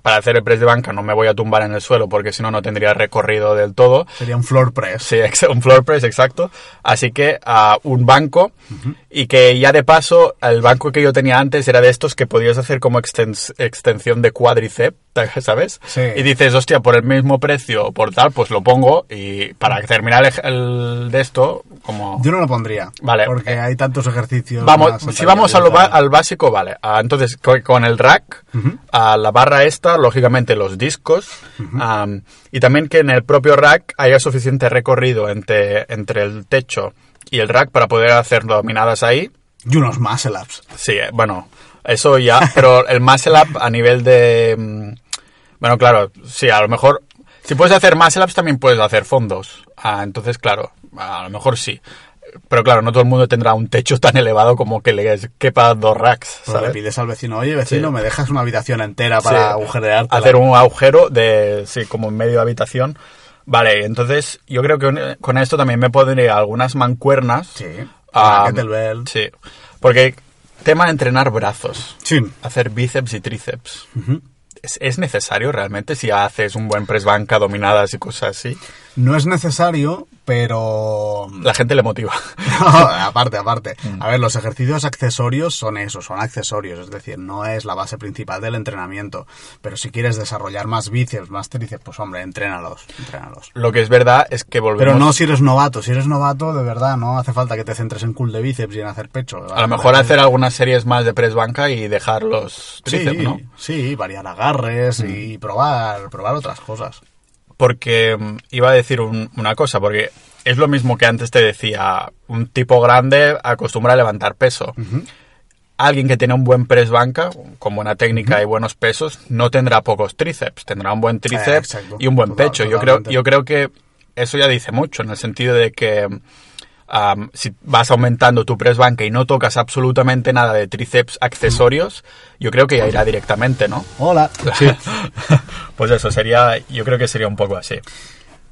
Para hacer el press de banca no me voy a tumbar en el suelo porque si no, no tendría recorrido del todo. Sería un floor press. Sí, un floor press, exacto. Así que ah, un banco y que ya de paso el banco que yo tenía antes era de estos que podías hacer como extens- extensión de cuádriceps, ¿sabes? Sí. Y dices, hostia, por el mismo precio o por tal, pues lo pongo y para terminar el, el de esto, como... Yo no lo pondría. Vale. Porque hay tantos ejercicios. Vamos, si vamos a lo al básico, vale. Ah, entonces, co- con el rack, a la barra esta, lógicamente los discos, y también que en el propio rack haya suficiente recorrido entre, entre el techo y el rack para poder hacer dominadas ahí. Y unos muscle ups. Sí, eh, bueno, eso ya, pero el muscle up a nivel de... Bueno, claro, sí, a lo mejor... Si puedes hacer muscle ups también puedes hacer fondos. Ah, entonces, claro, a lo mejor sí. Pero claro, no todo el mundo tendrá un techo tan elevado como que le quepa dos racks, Pues le ¿sabes? pides al vecino, oye vecino, Sí. me dejas una habitación entera Sí, para agujerear. Hacer un agujero de, sí, como en medio de habitación. Vale, entonces yo creo que con esto también me pondría algunas mancuernas. Sí. Ah, kettlebell. Sí, porque tema de entrenar brazos, Sí. hacer bíceps y tríceps. ¿Es, es necesario realmente si haces un buen press banca, dominadas y cosas así? No es necesario, pero... La gente le motiva. aparte, aparte. Mm. A ver, los ejercicios accesorios son eso, son accesorios, es decir, no es la base principal del entrenamiento. Pero si quieres desarrollar más bíceps, más tríceps, pues hombre, entrénalos, entrénalos. Lo que es verdad es que volvemos... Pero no si eres novato, si eres novato, de verdad, no hace falta que te centres en cool de bíceps y en hacer pecho. A lo mejor hacer algunas series más de press banca y dejar los tríceps, sí, ¿no? Sí, variar agarres y probar, probar otras cosas. Porque mm, iba a decir un- una cosa, porque es lo mismo que antes te decía, un tipo grande acostumbra a levantar peso. Alguien que tiene un buen press banca, con buena técnica y buenos pesos, no tendrá pocos tríceps, tendrá un buen tríceps exacto. y un buen Total- pecho. Yo creo, yo creo que eso ya dice mucho, en el sentido de que am, si vas aumentando tu press banca y no tocas absolutamente nada de tríceps accesorios, yo creo que ya irá directamente, ¿no? Hola. Pues eso sería, yo creo que sería un poco así.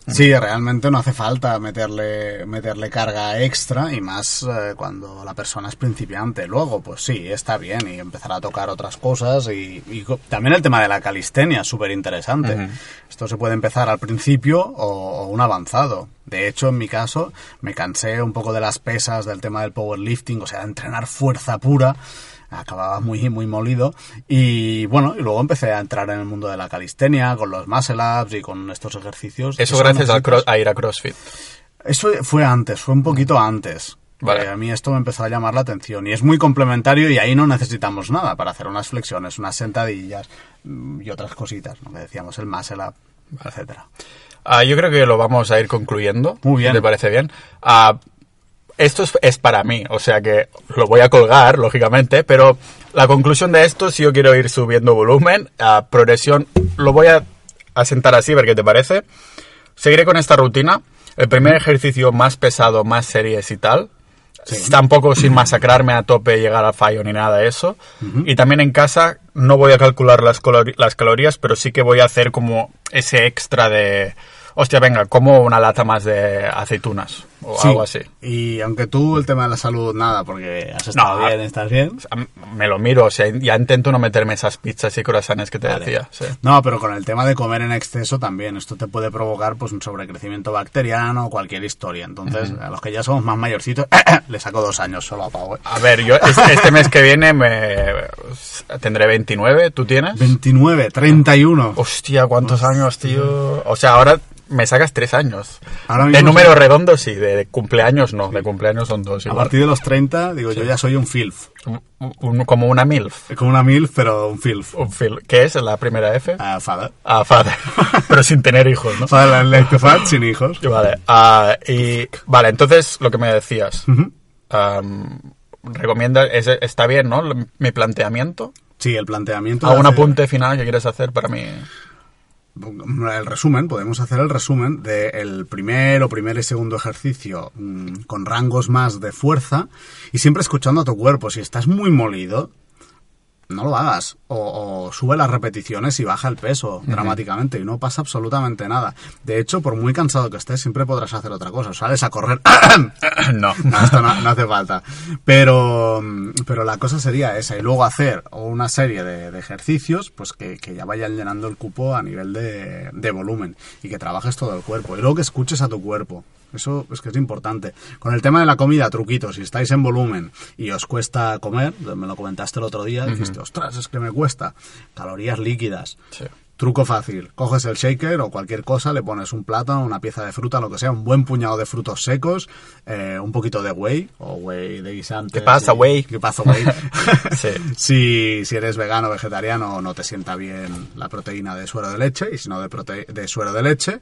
Sí, realmente no hace falta meterle, meterle carga extra y más eh, cuando la persona es principiante. Luego, pues sí, está bien y empezar a tocar otras cosas y, y también el tema de la calistenia súper interesante. Esto se puede empezar al principio o, o un avanzado. De hecho, en mi caso, me cansé un poco de las pesas, del tema del powerlifting, o sea, de entrenar fuerza pura acababa muy muy molido y bueno y luego empecé a entrar en el mundo de la calistenia con los muscle ups y con estos ejercicios Eso gracias al a ir a CrossFit. eso fue antes, fue un poquito antes. Vale. Eh, a mí esto me empezó a llamar la atención y es muy complementario y ahí no necesitamos nada para hacer unas flexiones, unas sentadillas y otras cositas, lo que decíamos, el muscle up, etcétera. Ah, yo creo que lo vamos a ir concluyendo. Muy bien. si ¿Te parece bien? Ah, esto es, es para mí, o sea que lo voy a colgar, lógicamente, pero la conclusión de esto, si yo quiero ir subiendo volumen, a progresión, lo voy a asentar así, ver qué te parece. Seguiré con esta rutina. El primer ejercicio más pesado, más series y tal. Tampoco sin masacrarme a tope, llegar al fallo ni nada de eso. Y también en casa no voy a calcular las, las calorías, pero sí que voy a hacer como ese extra de... Hostia, venga, como una lata más de aceitunas o Sí, algo así. Y aunque tú el tema de la salud nada, porque has estado No, bien, estás bien. Me lo miro, o sea, ya intento no meterme esas pizzas y croissants que te Vale. decía. sí. No, pero con el tema de comer en exceso también, esto te puede provocar pues un sobrecrecimiento bacteriano o cualquier historia. Entonces, a los que ya somos más mayorcitos, le saco dos años solo a Pau. ¿eh? A ver, yo este, este mes que viene me tendré 29, ¿tú tienes? 29, 31. Hostia, ¿cuántos años, tío? O sea, ahora me sacas tres años. Ahora de número sí. redondo sí, de, cumpleaños no, de cumpleaños son dos. A igual. partir de los 30, digo, yo ya soy un filf. Un- un- como una MILF. Como una MILF, pero un filf. Un fil- ¿Qué es la primera F? Ah, father. Ah, father. Pero sin tener hijos, ¿no? Father like fat, sin hijos. Vale, ah, y, vale, entonces lo que me decías. am, recomienda, es- está bien, ¿no? Mi planteamiento. Sí, el planteamiento... ¿Algún hacer- apunte final que quieres hacer para mí? El resumen, podemos hacer el resumen del primer o primer y segundo ejercicio mm, con rangos más de fuerza y siempre escuchando a tu cuerpo. Si estás muy molido, no lo hagas. O, o sube las repeticiones y baja el peso dramáticamente y no pasa absolutamente nada. De hecho, por muy cansado que estés, siempre podrás hacer otra cosa. Sales a correr. no. No, esto no, no hace falta. Pero, pero la cosa sería esa. Y luego hacer una serie de, de ejercicios pues que, que ya vayan llenando el cupo a nivel de, de volumen y que trabajes todo el cuerpo. Y luego que escuches a tu cuerpo. Eso es que es importante. Con el tema de la comida, truquito. Si estáis en volumen y os cuesta comer, me lo comentaste el otro día, dijiste, ostras, es que me cuesta. Calorías líquidas. Sí. Truco fácil. Coges el shaker o cualquier cosa, le pones un plátano, una pieza de fruta, lo que sea, un buen puñado de frutos secos, eh, un poquito de whey o whey de guisante. ¿Qué pasa, whey? ¿Qué pasa, whey? Sí. si, si eres vegano o vegetariano no te sienta bien la proteína de suero de leche y si no de, prote- de suero de leche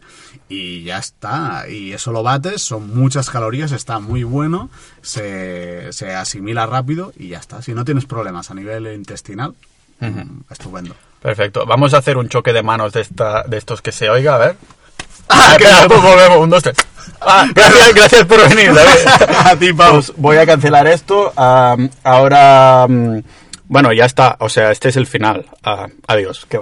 y ya está. Y eso lo bates, son muchas calorías, está muy bueno, se, se asimila rápido y ya está. Si no tienes problemas a nivel intestinal, mm, estupendo. Perfecto. Vamos a hacer un choque de manos de, esta, de estos que se oiga, a ver. Ah, espera, pues volvemos, un, dos, tres. Ah, gracias, gracias por venir, David. A ti. Pues voy a cancelar esto. am, ahora, am, bueno, ya está. O sea, este es el final. Ah, adiós. Que.